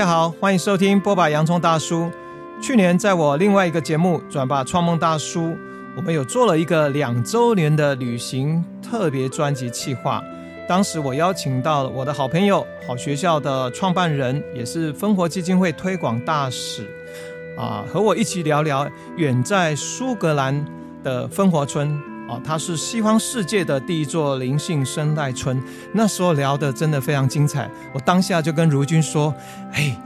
大家好，欢迎收听波把洋葱大叔。去年在我另外一个节目《转吧创梦大叔》，我们有做了一个两周年的旅行特别专辑企划。当时我邀请到了我的好朋友、好学校的创办人，也是芬活基金会推广大使，啊，和我一起聊聊远在苏格兰的芬活村。哦，它是西方世界的第一座灵性生态村。那时候聊的真的非常精彩。我当下就跟如君说：“哎，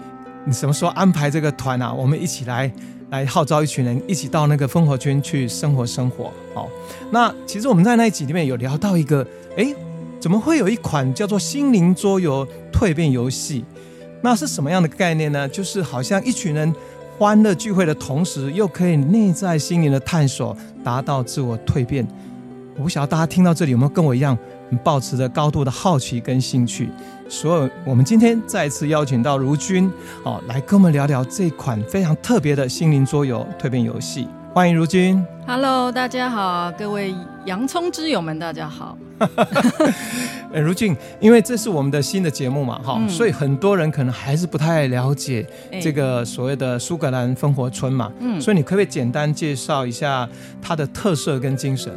你什么时候安排这个团啊？我们一起来，来号召一群人一起到那个烽火圈去生活生活。”好，那其实我们在那一集里面有聊到一个，哎，怎么会有一款叫做心灵桌游蜕变游戏？那是什么样的概念呢？就是好像一群人。欢乐聚会的同时，又可以内在心灵的探索，达到自我蜕变。我不晓得大家听到这里有没有跟我一样，很抱持着高度的好奇跟兴趣。所以，我们今天再次邀请到如君，哦，来跟我们聊聊这款非常特别的心灵桌游蜕变游戏。欢迎如君。Hello，大家好，各位洋葱之友们，大家好。呃，如君，因为这是我们的新的节目嘛，哈、嗯，所以很多人可能还是不太了解这个所谓的苏格兰芬活村嘛，嗯，所以你可不可以简单介绍一下它的特色跟精神？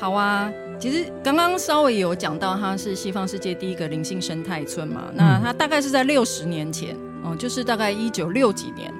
好啊，其实刚刚稍微有讲到，它是西方世界第一个灵性生态村嘛，嗯、那它大概是在六十年前，哦，就是大概一九六几年。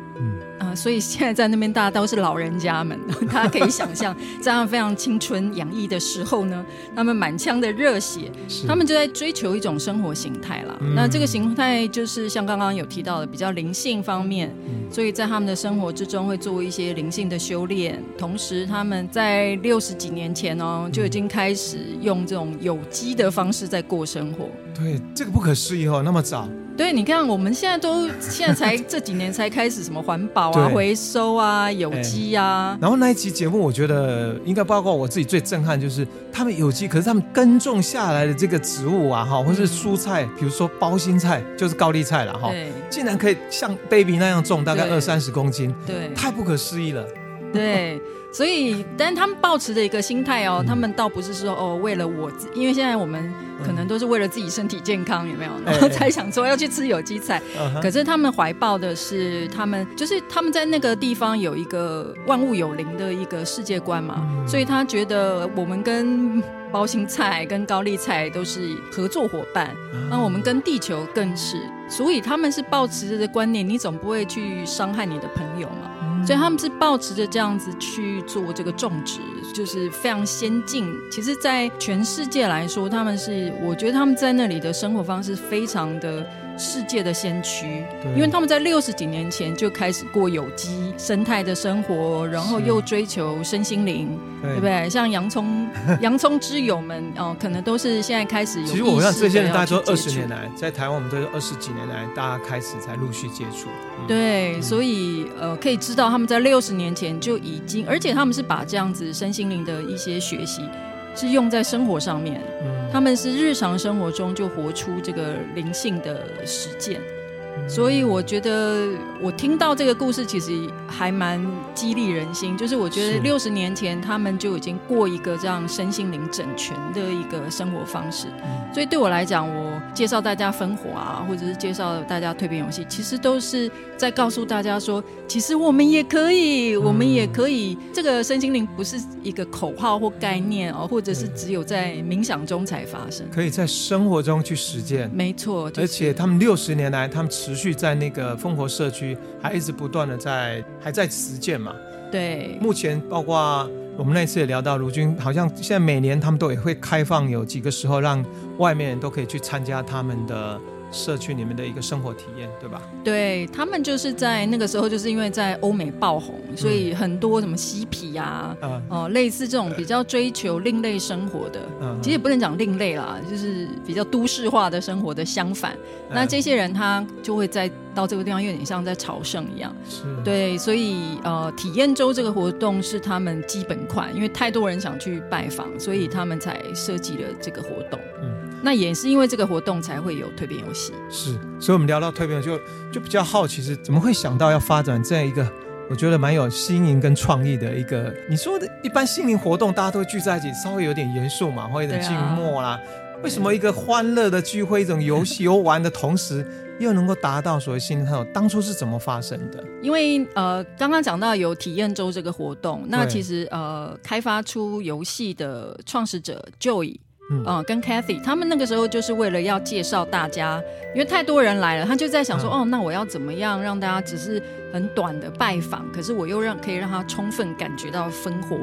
所以现在在那边，大家都是老人家们，大家可以想象，在他们非常青春洋溢的时候呢，他们满腔的热血，他们就在追求一种生活形态啦。嗯、那这个形态就是像刚刚有提到的，比较灵性方面，嗯、所以在他们的生活之中会做一些灵性的修炼，同时他们在六十几年前哦，就已经开始用这种有机的方式在过生活。对，这个不可思议哦，那么早。对，你看，我们现在都现在才 这几年才开始什么环保啊、回收啊、有机啊。然后那一期节目，我觉得应该包括我自己最震撼，就是他们有机，可是他们耕种下来的这个植物啊，哈，或是蔬菜，比如说包心菜，就是高丽菜了，哈，竟然可以像 baby 那样重，大概二三十公斤，对，太不可思议了。对。所以，但是他们保持的一个心态哦，他们倒不是说哦，为了我，因为现在我们可能都是为了自己身体健康，有没有？然后才想说要去吃有机菜。可是他们怀抱的是，他们就是他们在那个地方有一个万物有灵的一个世界观嘛，所以他觉得我们跟包心菜、跟高丽菜都是合作伙伴，那我们跟地球更是，所以他们是抱持着的观念，你总不会去伤害你的朋友嘛。所以他们是抱持着这样子去做这个种植，就是非常先进。其实，在全世界来说，他们是，我觉得他们在那里的生活方式非常的。世界的先驱，因为他们在六十几年前就开始过有机生态的生活，然后又追求身心灵，对不对？像洋葱 洋葱之友们哦，可能都是现在开始有。其实我想这些人大概说二十年来，在台湾我们都是二十几年来，大家开始才陆续接触。嗯、对，所以呃，可以知道他们在六十年前就已经，而且他们是把这样子身心灵的一些学习。是用在生活上面，他们是日常生活中就活出这个灵性的实践。所以我觉得，我听到这个故事其实还蛮激励人心。就是我觉得六十年前他们就已经过一个这样身心灵整全的一个生活方式。所以对我来讲，我介绍大家分活啊，或者是介绍大家蜕变游戏，其实都是在告诉大家说，其实我们也可以，我们也可以。这个身心灵不是一个口号或概念哦，或者是只有在冥想中才发生，可以在生活中去实践。没错，而且他们六十年来，他们持持续在那个烽火社区，还一直不断的在还在实践嘛。对，目前包括我们那次也聊到，如今好像现在每年他们都也会开放有几个时候，让外面人都可以去参加他们的。社区里面的一个生活体验，对吧？对，他们就是在那个时候，就是因为在欧美爆红，所以很多什么嬉皮啊，哦、嗯呃，类似这种比较追求另类生活的，嗯、其实也不能讲另类啦，就是比较都市化的生活的相反。嗯、那这些人他就会在到这个地方，有点像在朝圣一样。是，对，所以呃，体验周这个活动是他们基本款，因为太多人想去拜访，所以他们才设计了这个活动。嗯。那也是因为这个活动才会有蜕变游戏，是，所以我们聊到蜕变就就比较好奇，是怎么会想到要发展这样一个，我觉得蛮有新颖跟创意的一个。你说的一般心灵活动，大家都会聚在一起，稍微有点严肃嘛，或者有点静默啦。为什么一个欢乐的聚会，一种游戏游玩的同时，又能够达到所谓心灵探索？当初是怎么发生的？因为呃，刚刚讲到有体验周这个活动，那其实呃，开发出游戏的创始者 Joey。嗯、呃，跟 Kathy 他们那个时候就是为了要介绍大家，因为太多人来了，他就在想说，嗯、哦，那我要怎么样让大家只是很短的拜访，可是我又让可以让他充分感觉到分活，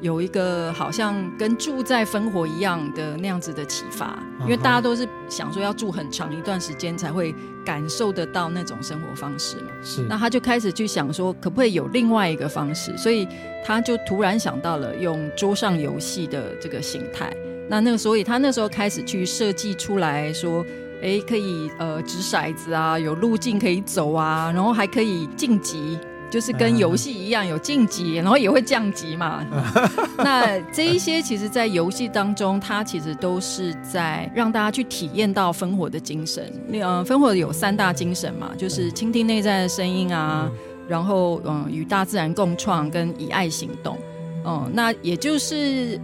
有一个好像跟住在分活一样的那样子的启发，因为大家都是想说要住很长一段时间才会感受得到那种生活方式嘛。是，那他就开始去想说，可不可以有另外一个方式，所以他就突然想到了用桌上游戏的这个形态。那那个，所以他那时候开始去设计出来说，哎，可以呃掷骰子啊，有路径可以走啊，然后还可以晋级，就是跟游戏一样有晋级，然后也会降级嘛。那这一些其实，在游戏当中，它其实都是在让大家去体验到烽火的精神。那呃，烽火有三大精神嘛，就是倾听内在的声音啊，然后嗯，与大自然共创跟以爱行动。嗯，那也就是。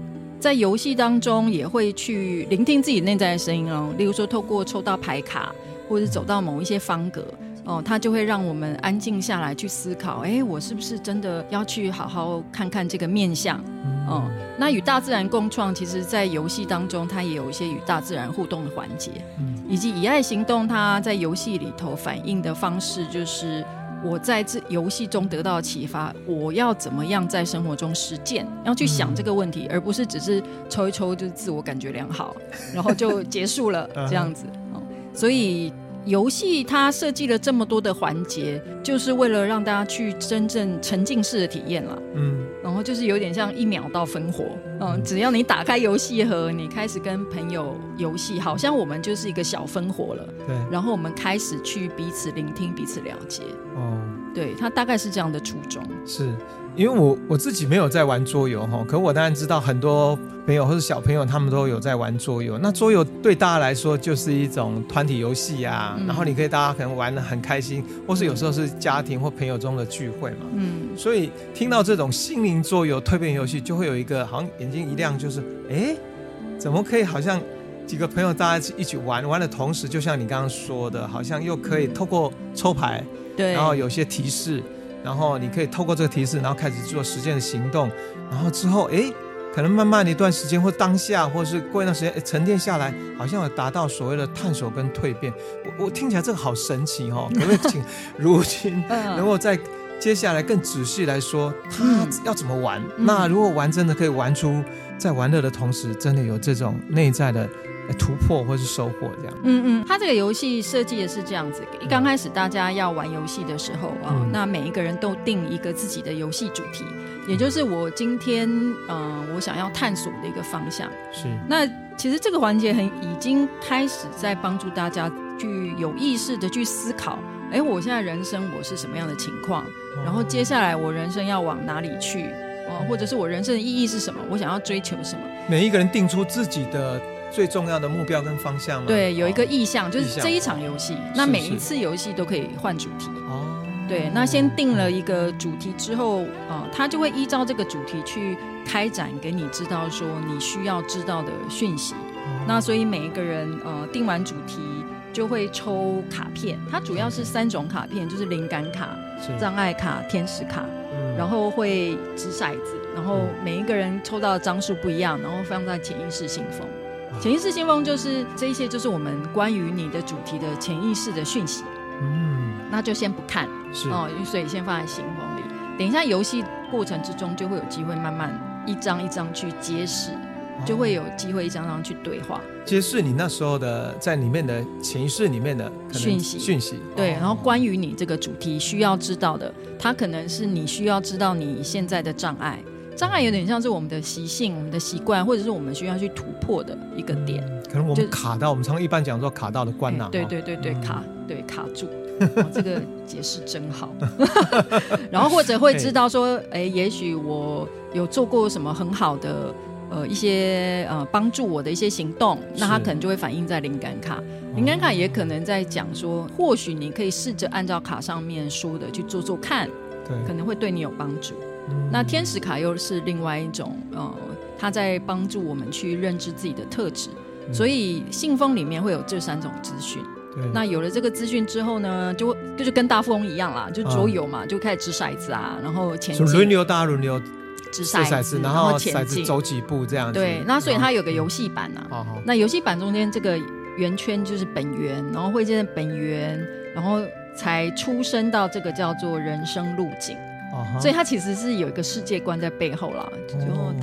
在游戏当中也会去聆听自己内在的声音哦，例如说透过抽到牌卡，或者走到某一些方格哦，它就会让我们安静下来去思考，哎，我是不是真的要去好好看看这个面相？哦，那与大自然共创，其实在游戏当中它也有一些与大自然互动的环节，以及以爱行动，它在游戏里头反映的方式就是。我在这游戏中得到启发，我要怎么样在生活中实践？要去想这个问题，而不是只是抽一抽就是自我感觉良好，然后就结束了 这样子。所以。游戏它设计了这么多的环节，就是为了让大家去真正沉浸式的体验了。嗯，然后就是有点像一秒到分火。嗯，只要你打开游戏盒，你开始跟朋友游戏，好像我们就是一个小分火了。对，然后我们开始去彼此聆听、彼此了解。哦，对，他大概是这样的初衷。是。因为我我自己没有在玩桌游哈，可我当然知道很多朋友或者小朋友他们都有在玩桌游。那桌游对大家来说就是一种团体游戏啊，嗯、然后你可以大家可能玩的很开心，或是有时候是家庭或朋友中的聚会嘛。嗯，所以听到这种心灵桌游蜕变游戏，就会有一个好像眼睛一亮，就是哎，怎么可以好像几个朋友大家一起玩，玩的同时，就像你刚刚说的，好像又可以透过抽牌，对，然后有些提示。然后你可以透过这个提示，然后开始做实践的行动，然后之后，哎，可能慢慢的一段时间，或当下，或是过一段时间，哎，沉淀下来，好像有达到所谓的探索跟蜕变。我我听起来这个好神奇哦，可不可以请如今能够在接下来更仔细来说，他要怎么玩？嗯、那如果玩真的可以玩出在玩乐的同时，真的有这种内在的。突破或是收获这样，嗯嗯，他这个游戏设计的是这样子，一刚开始大家要玩游戏的时候啊，嗯、那每一个人都定一个自己的游戏主题，也就是我今天嗯、呃，我想要探索的一个方向。是，那其实这个环节很已经开始在帮助大家去有意识的去思考，哎，我现在人生我是什么样的情况？然后接下来我人生要往哪里去？哦，或者是我人生的意义是什么？我想要追求什么？每一个人定出自己的。最重要的目标跟方向吗？对，有一个意向，就是这一场游戏。那每一次游戏都可以换主题。哦。对，那先定了一个主题之后，啊，他就会依照这个主题去开展，给你知道说你需要知道的讯息。那所以每一个人，呃，定完主题就会抽卡片。它主要是三种卡片，就是灵感卡、障碍卡、天使卡。然后会掷骰子，然后每一个人抽到的张数不一样，然后放在潜意识信封。潜意识信封就是这一些，就是我们关于你的主题的潜意识的讯息。嗯，那就先不看，是哦，所以先放在信封里。等一下游戏过程之中，就会有机会慢慢一张一张去揭示，哦、就会有机会一张张去对话，揭示你那时候的在里面的潜意识里面的讯息讯息。对，然后关于你这个主题需要知道的，它可能是你需要知道你现在的障碍。障碍有点像是我们的习性、我们的习惯，或者是我们需要去突破的一个点。嗯、可能我们卡到，就我们常一般讲说卡到的关呐。对对对对，卡对卡住、哦，这个解释真好。然后或者会知道说，哎，也许我有做过什么很好的呃一些呃帮助我的一些行动，那它可能就会反映在灵感卡。灵感卡也可能在讲说，或许你可以试着按照卡上面说的去做做看，对，可能会对你有帮助。那天使卡又是另外一种，呃，它在帮助我们去认知自己的特质。所以信封里面会有这三种资讯。对那有了这个资讯之后呢，就就是跟大富翁一样啦，就桌游嘛，啊、就开始掷骰子啊，然后前进。轮流大家轮流掷骰子，然后骰子走几步这样子。对，那所以它有个游戏板啊。哦、那游戏版中间这个圆圈就是本源，然后会见本源，然后才出生到这个叫做人生路径。所以他其实是有一个世界观在背后啦，就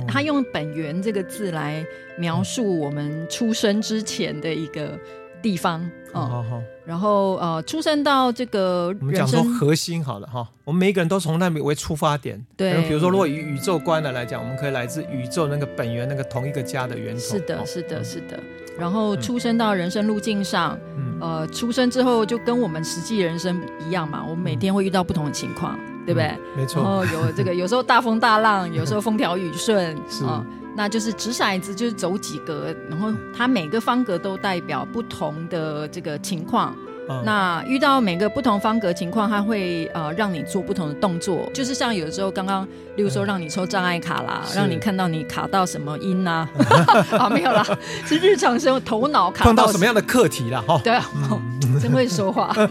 他用“本源”这个字来描述我们出生之前的一个地方哦。然后呃，出生到这个我们讲说核心好了哈，我们每一个人都从那里为出发点。对，比如说，如果以宇宙观的来讲，我们可以来自宇宙那个本源，那个同一个家的源头。是的，是的，是的。然后出生到人生路径上，呃，出生之后就跟我们实际人生一样嘛，我们每天会遇到不同的情况。对不对？嗯、没错。然后有这个，有时候大风大浪，有时候风调雨顺，是啊、嗯，那就是掷骰子，就是走几格，然后它每个方格都代表不同的这个情况。嗯、那遇到每个不同方格情况，它会呃让你做不同的动作，就是像有的时候刚刚，例如说让你抽障碍卡啦，嗯、让你看到你卡到什么音啊，啊没有啦，是日常生活头脑卡到碰到什么样的课题啦？哈，对啊，嗯、真会说话。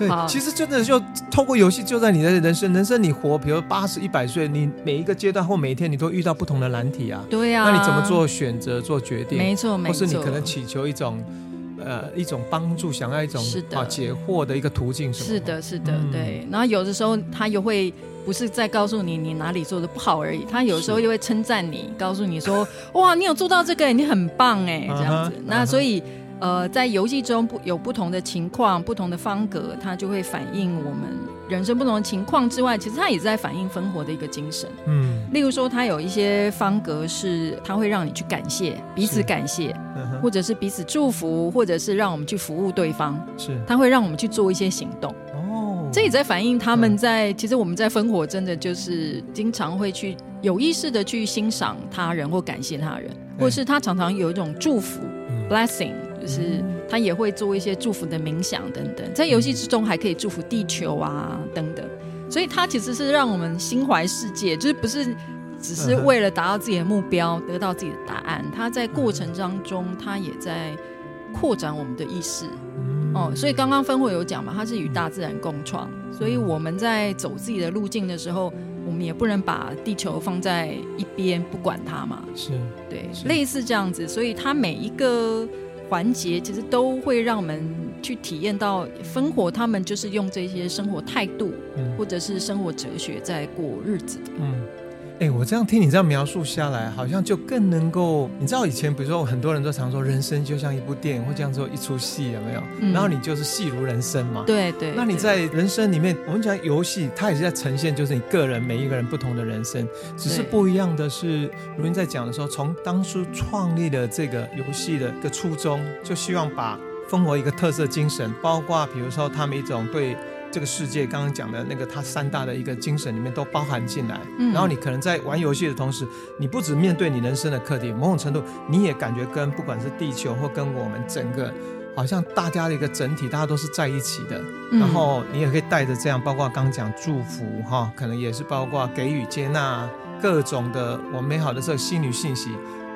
对，其实真的就透过游戏，就在你的人生，人生你活，比如八十、一百岁，你每一个阶段或每一天，你都遇到不同的难题啊。对呀、啊，那你怎么做选择、做决定？没错，没错。或是你可能祈求一种，呃，一种帮助，想要一种啊解惑的一个途径，是的，是的，嗯、对。然后有的时候他又会不是在告诉你你哪里做的不好而已，他有的时候又会称赞你，告诉你说，哇，你有做到这个，你很棒哎，这样子。Uh 那所以。呃，在游戏中不有不同的情况、不同的方格，它就会反映我们人生不同的情况之外，其实它也在反映分活的一个精神。嗯，例如说，它有一些方格是它会让你去感谢彼此，感谢，嗯、或者是彼此祝福，或者是让我们去服务对方。是，它会让我们去做一些行动。哦，这也在反映他们在、嗯、其实我们在分活，真的就是经常会去有意识的去欣赏他人或感谢他人，或者是他常常有一种祝福、嗯、（blessing）。就是他也会做一些祝福的冥想等等，在游戏之中还可以祝福地球啊等等，所以他其实是让我们心怀世界，就是不是只是为了达到自己的目标，得到自己的答案，他在过程当中他也在扩展我们的意识。哦，所以刚刚分会有讲嘛，他是与大自然共创，所以我们在走自己的路径的时候，我们也不能把地球放在一边不管它嘛。是对，类似这样子，所以他每一个。环节其实都会让我们去体验到烽火，他们就是用这些生活态度，嗯、或者是生活哲学在过日子。嗯。哎、欸，我这样听你这样描述下来，好像就更能够，你知道以前比如说很多人都常说人生就像一部电影，或这样做一出戏，有没有？嗯、然后你就是戏如人生嘛。对对。那你在人生里面，我们讲游戏，它也是在呈现，就是你个人每一个人不同的人生，只是不一样的是，如您在讲的时候，从当初创立的这个游戏的一个初衷，就希望把烽火一个特色精神，包括比如说他们一种对。这个世界刚刚讲的那个，它三大的一个精神里面都包含进来。嗯，然后你可能在玩游戏的同时，你不止面对你人生的课题，某种程度你也感觉跟不管是地球或跟我们整个，好像大家的一个整体，大家都是在一起的。然后你也可以带着这样，包括刚刚讲祝福哈，可能也是包括给予、接纳各种的我美好的这个心理信息，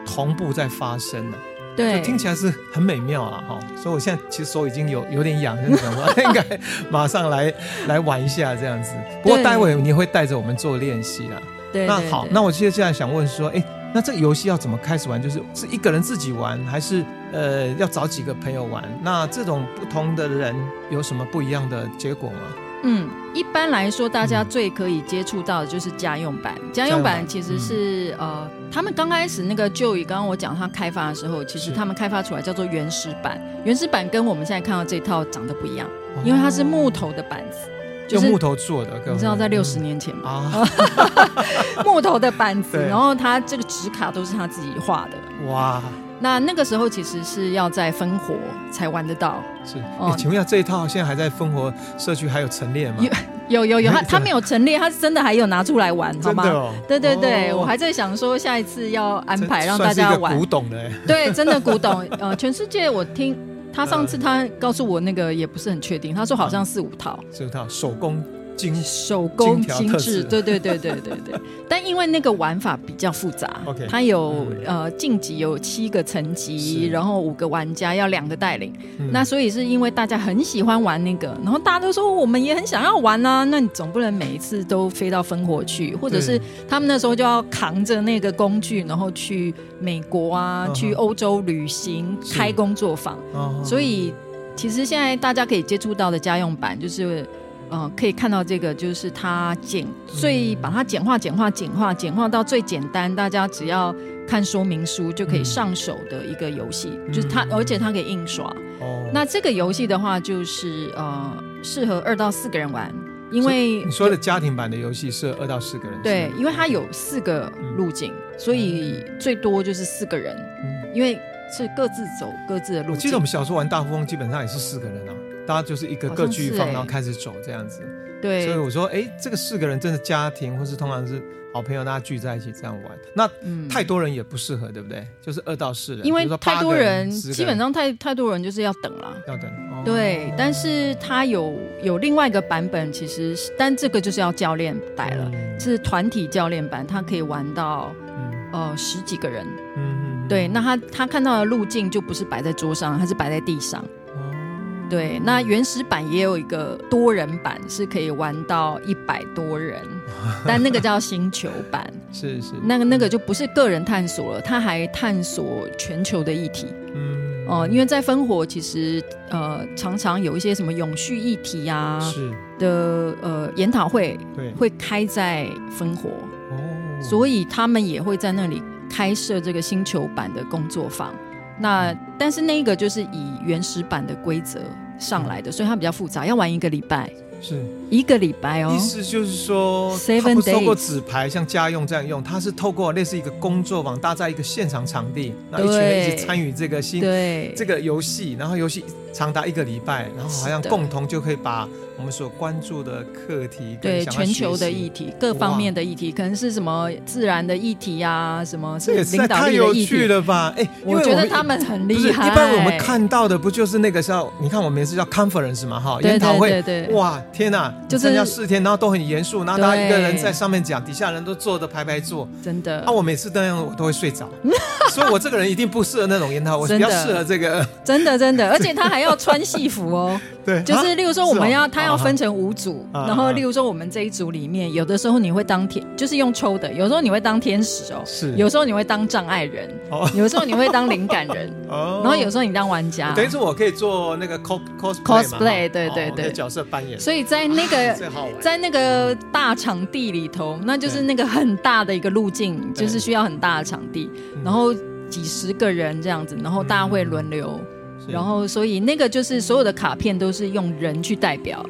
同步在发生了。对，听起来是很美妙啊，哈！所以我现在其实手已经有有点痒，就想说 应该马上来来玩一下这样子。不过待会你会带着我们做练习啦。对，那好，那我接下来想问说，哎，那这个游戏要怎么开始玩？就是是一个人自己玩，还是呃要找几个朋友玩？那这种不同的人有什么不一样的结果吗？嗯，一般来说，大家最可以接触到的就是家用版。家用版其实是、嗯、呃，他们刚开始那个 Joy，刚刚我讲他开发的时候，其实他们开发出来叫做原始版。原始版跟我们现在看到这套长得不一样，哦、因为它是木头的板子，就是木头做的。你知道在六十年前吗？啊、木头的板子，然后它这个纸卡都是他自己画的。哇。那那个时候其实是要在分火才玩得到。是，哦，请问一下，这一套现在还在分火社区还有陈列吗？有有有有，他他没有陈列，他是真的还有拿出来玩，好吗？对对对，我还在想说下一次要安排让大家玩。古董的，对，真的古董。呃，全世界我听他上次他告诉我那个也不是很确定，他说好像四五套。四五套手工。精手工精致，对对对对对对。但因为那个玩法比较复杂它有呃晋级有七个层级，然后五个玩家要两个带领，那所以是因为大家很喜欢玩那个，然后大家都说我们也很想要玩啊，那你总不能每一次都飞到烽火去，或者是他们那时候就要扛着那个工具，然后去美国啊，去欧洲旅行，开工作坊，所以其实现在大家可以接触到的家用版就是。嗯，可以看到这个，就是它简最把它简化、简化、简化、简化到最简单，大家只要看说明书就可以上手的一个游戏。嗯、就是它，而且它可以印刷。哦，那这个游戏的话，就是呃，适合二到四个人玩，因为你说的家庭版的游戏是二到四个人。对，因为它有四个路径，嗯、所以最多就是四个人。嗯，因为是各自走各自的路径。我记得我们小时候玩大富翁，基本上也是四个人啊。大家就是一个各据一方，然后开始走这样子。对，所以我说，哎，这个四个人真的家庭，或是通常是好朋友，大家聚在一起这样玩。那太多人也不适合，对不对？就是二到四人，因为太多人，基本上太太多人就是要等了。要等。对，但是他有有另外一个版本，其实但这个就是要教练带了，是团体教练版，他可以玩到呃十几个人。嗯嗯。对，那他他看到的路径就不是摆在桌上，他是摆在地上。对，那原始版也有一个多人版，是可以玩到一百多人，但那个叫星球版，是是，那个那个就不是个人探索了，它还探索全球的议题。嗯，哦、呃，因为在烽火其实呃常常有一些什么永续议题啊是的呃研讨会，对，会开在烽火，哦，所以他们也会在那里开设这个星球版的工作坊。那但是那个就是以原始版的规则上来的，所以它比较复杂，要玩一个礼拜，是一个礼拜哦。意思就是说它不是透过纸牌像家用这样用，它是透过类似一个工作坊搭在一个现场场地，那一群人一起参与这个新对这个游戏，然后游戏长达一个礼拜，然后好像共同就可以把。我们所关注的课题，对全球的议题，各方面的议题，可能是什么自然的议题啊，什么是领导力的议题，太有趣了吧？哎，我觉得他们很厉害。一般我们看到的不就是那个叫你看我们也是叫 conference 嘛，哈，研讨会，对对，哇，天哪，就是要四天，然后都很严肃，然后大家一个人在上面讲，底下人都坐着排排坐，真的。啊，我每次那样我都会睡着，所以我这个人一定不适合那种研讨会，我比较适合这个。真的真的，而且他还要穿戏服哦。对，就是例如说我们要他要分成五组，然后例如说我们这一组里面，有的时候你会当天，就是用抽的，有时候你会当天使哦，是，有时候你会当障碍人，哦。有时候你会当灵感人，哦。然后有时候你当玩家，等于说我可以做那个 cos cosplay，对对对，角色扮演。所以在那个 在那个大场地里头，那就是那个很大的一个路径，就是需要很大的场地，然后几十个人这样子，然后大家会轮流。然后，所以那个就是所有的卡片都是用人去代表，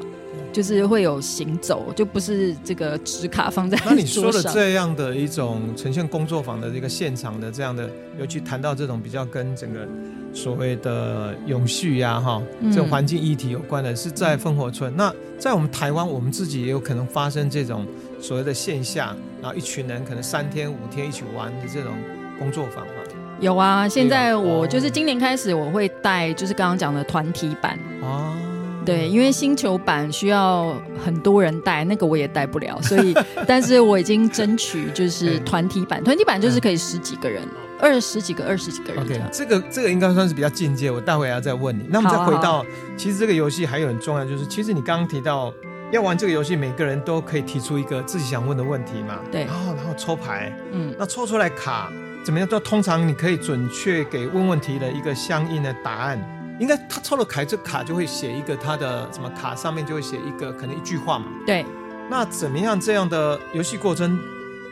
就是会有行走，就不是这个纸卡放在。那你说的这样的一种呈现工作坊的这个现场的这样的，尤其谈到这种比较跟整个所谓的永续呀、啊、哈，这种环境议题有关的，是在烽火村。嗯、那在我们台湾，我们自己也有可能发生这种所谓的线下，然后一群人可能三天五天一起玩的这种工作坊嘛。有啊，现在我就是今年开始我会带，就是刚刚讲的团体版哦。对，因为星球版需要很多人带，那个我也带不了，所以，但是我已经争取就是团体版，团体版就是可以十几个人，二十几个、二十几个人。OK，这个这个应该算是比较进阶，我待会要再问你。那我们再回到，其实这个游戏还有很重要，就是其实你刚刚提到要玩这个游戏，每个人都可以提出一个自己想问的问题嘛。对，然后然后抽牌，嗯，那抽出来卡。怎么样？就通常你可以准确给问问题的一个相应的答案。应该他抽了牌，这卡就会写一个他的什么卡上面就会写一个可能一句话嘛。对。那怎么样这样的游戏过程？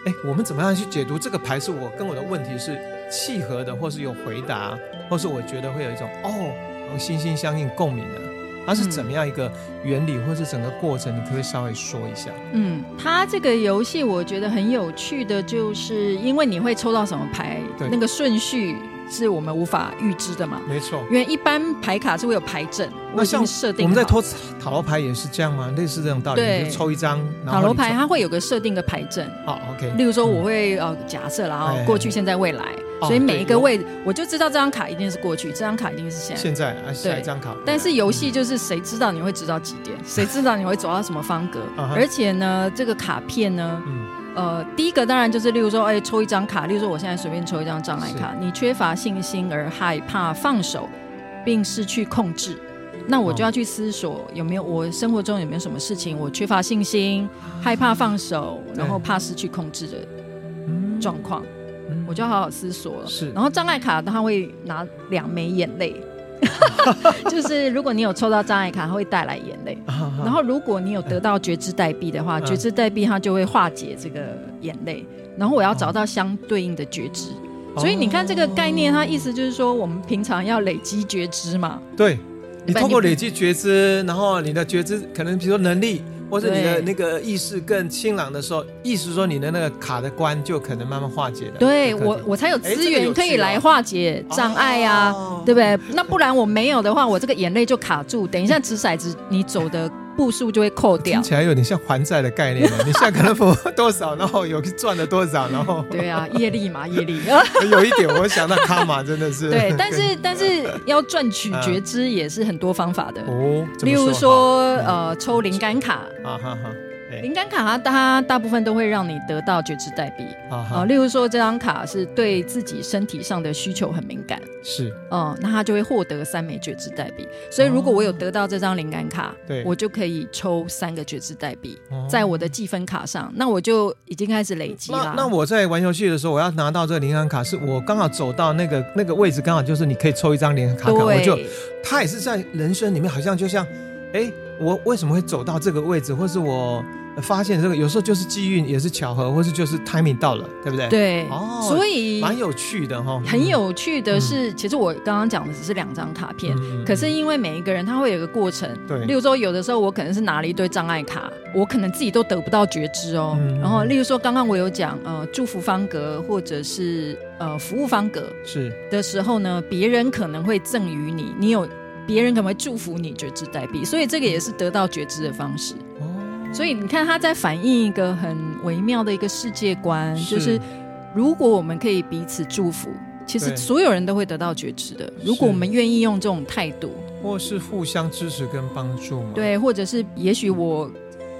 哎，我们怎么样去解读这个牌？是我跟我的问题是契合的，或是有回答，或是我觉得会有一种哦，心心相印共鸣的。它是怎么样一个原理，或是整个过程？你可不可以稍微说一下？嗯，它这个游戏我觉得很有趣的，就是因为你会抽到什么牌，那个顺序是我们无法预知的嘛。没错，因为一般牌卡是会有牌阵，那像设定。我们在抽塔罗牌也是这样吗？类似这种道理，对，就抽一张塔罗牌，它会有个设定的牌阵。好，OK。例如说，我会呃假设，然后过去、现在、未来。所以每一个位置我就知道这张卡一定是过去，这张卡一定是现在。现在啊，下一张卡。但是游戏就是谁知道你会知道几点？谁知道你会走到什么方格？而且呢，这个卡片呢，呃，第一个当然就是，例如说，哎，抽一张卡，例如说我现在随便抽一张障碍卡，你缺乏信心而害怕放手，并失去控制。那我就要去思索有没有我生活中有没有什么事情我缺乏信心、害怕放手，然后怕失去控制的状况，我就要好好思索了。是，然后障碍卡他会拿两枚眼泪，就是如果你有抽到障碍卡，它会带来眼泪。然后如果你有得到觉知代币的话，觉知代币它就会化解这个眼泪。然后我要找到相对应的觉知，所以你看这个概念，它意思就是说我们平常要累积觉知嘛。对。你通过累积觉知，然后你的觉知可能比如说能力，或者你的那个意识更清朗的时候，意思说你的那个卡的关就可能慢慢化解了。对我，我才有资源可以来化解障碍啊，哦、对不对？那不然我没有的话，我这个眼泪就卡住。等一下掷骰子，你走的。步数就会扣掉，听起来有点像还债的概念。你现在可能付多少，然后有赚了多少，然后 对啊，业力嘛，业力。有一点，我想到卡玛真的是对，但是但是要赚取觉知也是很多方法的哦。例如说，呃，抽灵感卡啊哈哈。灵感卡它它大部分都会让你得到觉知代币啊，例如说这张卡是对自己身体上的需求很敏感，是，嗯，那它就会获得三枚觉知代币。所以如果我有得到这张灵感卡，对，我就可以抽三个觉知代币在我的积分卡上，那我就已经开始累积了。那我在玩游戏的时候，我要拿到这个灵感卡，是我刚好走到那个那个位置，刚好就是你可以抽一张灵感卡，卡，我就它也是在人生里面，好像就像，哎，我为什么会走到这个位置，或是我。发现这个有时候就是机运，也是巧合，或是就是 timing 到了，对不对？对，哦，所以蛮有趣的哈。很有趣的是，嗯、其实我刚刚讲的只是两张卡片，嗯、可是因为每一个人他会有一个过程，对。例如说，有的时候我可能是拿了一堆障碍卡，我可能自己都得不到觉知哦。嗯、然后，例如说，刚刚我有讲呃祝福方格或者是呃服务方格是的时候呢，别人可能会赠予你，你有别人可能会祝福你觉知代币，所以这个也是得到觉知的方式。哦。所以你看，他在反映一个很微妙的一个世界观，是就是如果我们可以彼此祝福，其实所有人都会得到觉知的。如果我们愿意用这种态度，或是互相支持跟帮助嘛，对，或者是也许我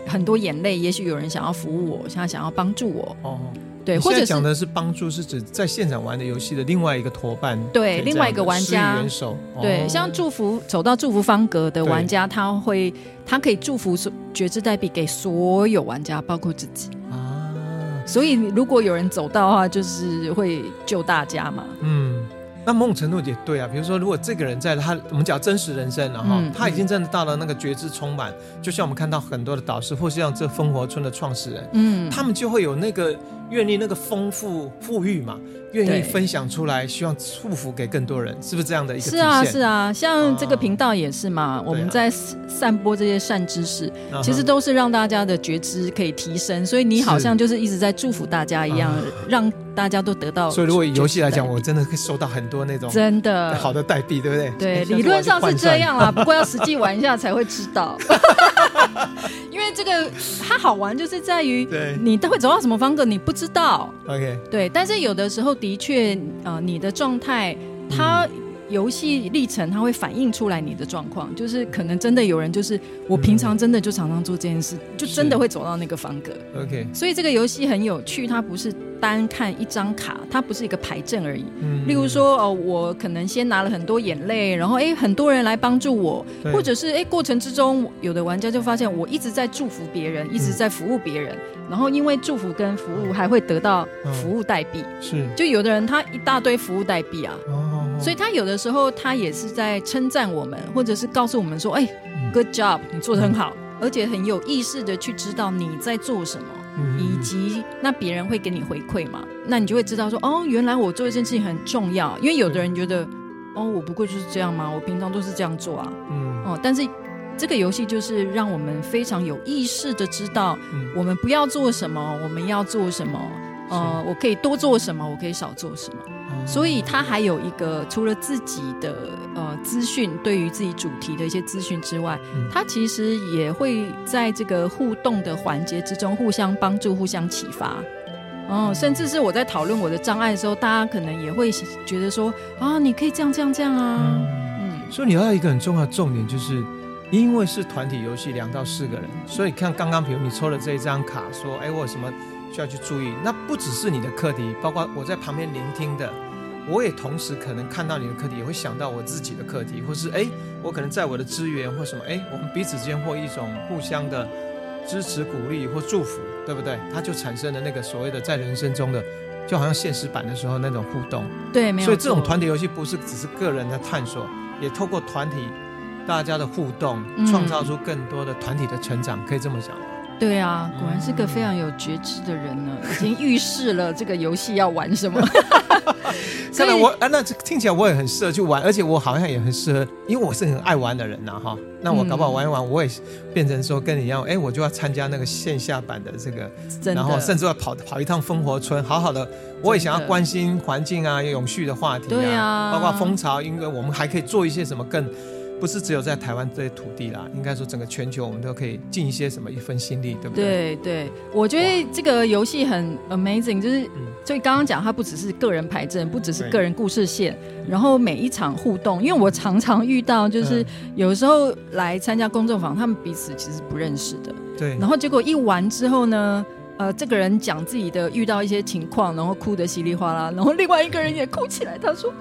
很多眼泪，也许有人想要服务我，想要想要帮助我哦。对，或者讲的是帮助，是指在现场玩的游戏的另外一个伙伴，对，另外一个玩家，元首，对，像祝福走到祝福方格的玩家，他会，他可以祝福觉知代币给所有玩家，包括自己啊。所以如果有人走到的话，就是会救大家嘛。嗯。那某种程度也对啊，比如说，如果这个人在他我们讲真实人生，然后他已经真的到了那个觉知充满，嗯、就像我们看到很多的导师，或是像这烽火村的创始人，嗯，他们就会有那个愿意，那个丰富富裕嘛。愿意分享出来，希望祝福给更多人，是不是这样的一个？是啊，是啊，像这个频道也是嘛，我们在散播这些善知识，其实都是让大家的觉知可以提升，所以你好像就是一直在祝福大家一样，让大家都得到。所以如果游戏来讲，我真的会收到很多那种真的好的代币，对不对？对，理论上是这样啦，不过要实际玩一下才会知道。因为这个它好玩，就是在于你都会走到什么方格，你不知道。OK，对，但是有的时候。的确，呃，你的状态，它游戏历程，它会反映出来你的状况，就是可能真的有人，就是我平常真的就常常做这件事，就真的会走到那个方格。OK，所以这个游戏很有趣，它不是单看一张卡，它不是一个牌阵而已。嗯，例如说，哦，我可能先拿了很多眼泪，然后哎，很多人来帮助我，或者是哎，过程之中，有的玩家就发现我一直在祝福别人，一直在服务别人。然后因为祝福跟服务还会得到服务代币，是。就有的人他一大堆服务代币啊，所以他有的时候他也是在称赞我们，或者是告诉我们说，哎，good job，你做的很好，而且很有意识的去知道你在做什么，以及那别人会给你回馈嘛，那你就会知道说，哦，原来我做一件事情很重要，因为有的人觉得，哦，我不过就是这样吗？我平常都是这样做啊，嗯，哦，但是。这个游戏就是让我们非常有意识的知道，我们不要做什么，我们要做什么。呃，我可以多做什么，我可以少做什么。所以他还有一个，除了自己的呃资讯，对于自己主题的一些资讯之外，他其实也会在这个互动的环节之中互相帮助、互相启发。哦，甚至是我在讨论我的障碍的时候，大家可能也会觉得说啊，你可以这样这样这样啊。嗯，嗯，所以你要一个很重要的重点就是，因为是团体游戏，两到四个人，所以看刚刚比如你抽了这一张卡，说哎，我有什么需要去注意？那不只是你的课题，包括我在旁边聆听的。我也同时可能看到你的课题，也会想到我自己的课题，或是哎，我可能在我的资源或什么，哎，我们彼此之间或一种互相的支持、鼓励或祝福，对不对？它就产生了那个所谓的在人生中的，就好像现实版的时候那种互动。对，没有。所以这种团体游戏不是只是个人的探索，也透过团体大家的互动，创造出更多的团体的成长，嗯、可以这么讲。对啊，果然是个非常有觉知的人呢，已经预示了这个游戏要玩什么。看来我啊，那听起来我也很适合去玩，而且我好像也很适合，因为我是很爱玩的人呐，哈。那我搞不好玩一玩，我也变成说跟你一样，哎，我就要参加那个线下版的这个，然后甚至要跑跑一趟烽火村，好好的，我也想要关心环境啊，永续的话题啊，对啊，包括蜂巢，因为我们还可以做一些什么更。不是只有在台湾这些土地啦，应该说整个全球，我们都可以尽一些什么一份心力，对不对？对对，我觉得这个游戏很 amazing，就是所以刚刚讲它不只是个人牌阵，不只是个人故事线，然后每一场互动，因为我常常遇到，就是有时候来参加工作坊，他们彼此其实不认识的，对，然后结果一玩之后呢。呃，这个人讲自己的遇到一些情况，然后哭得稀里哗啦，然后另外一个人也哭起来。他说：“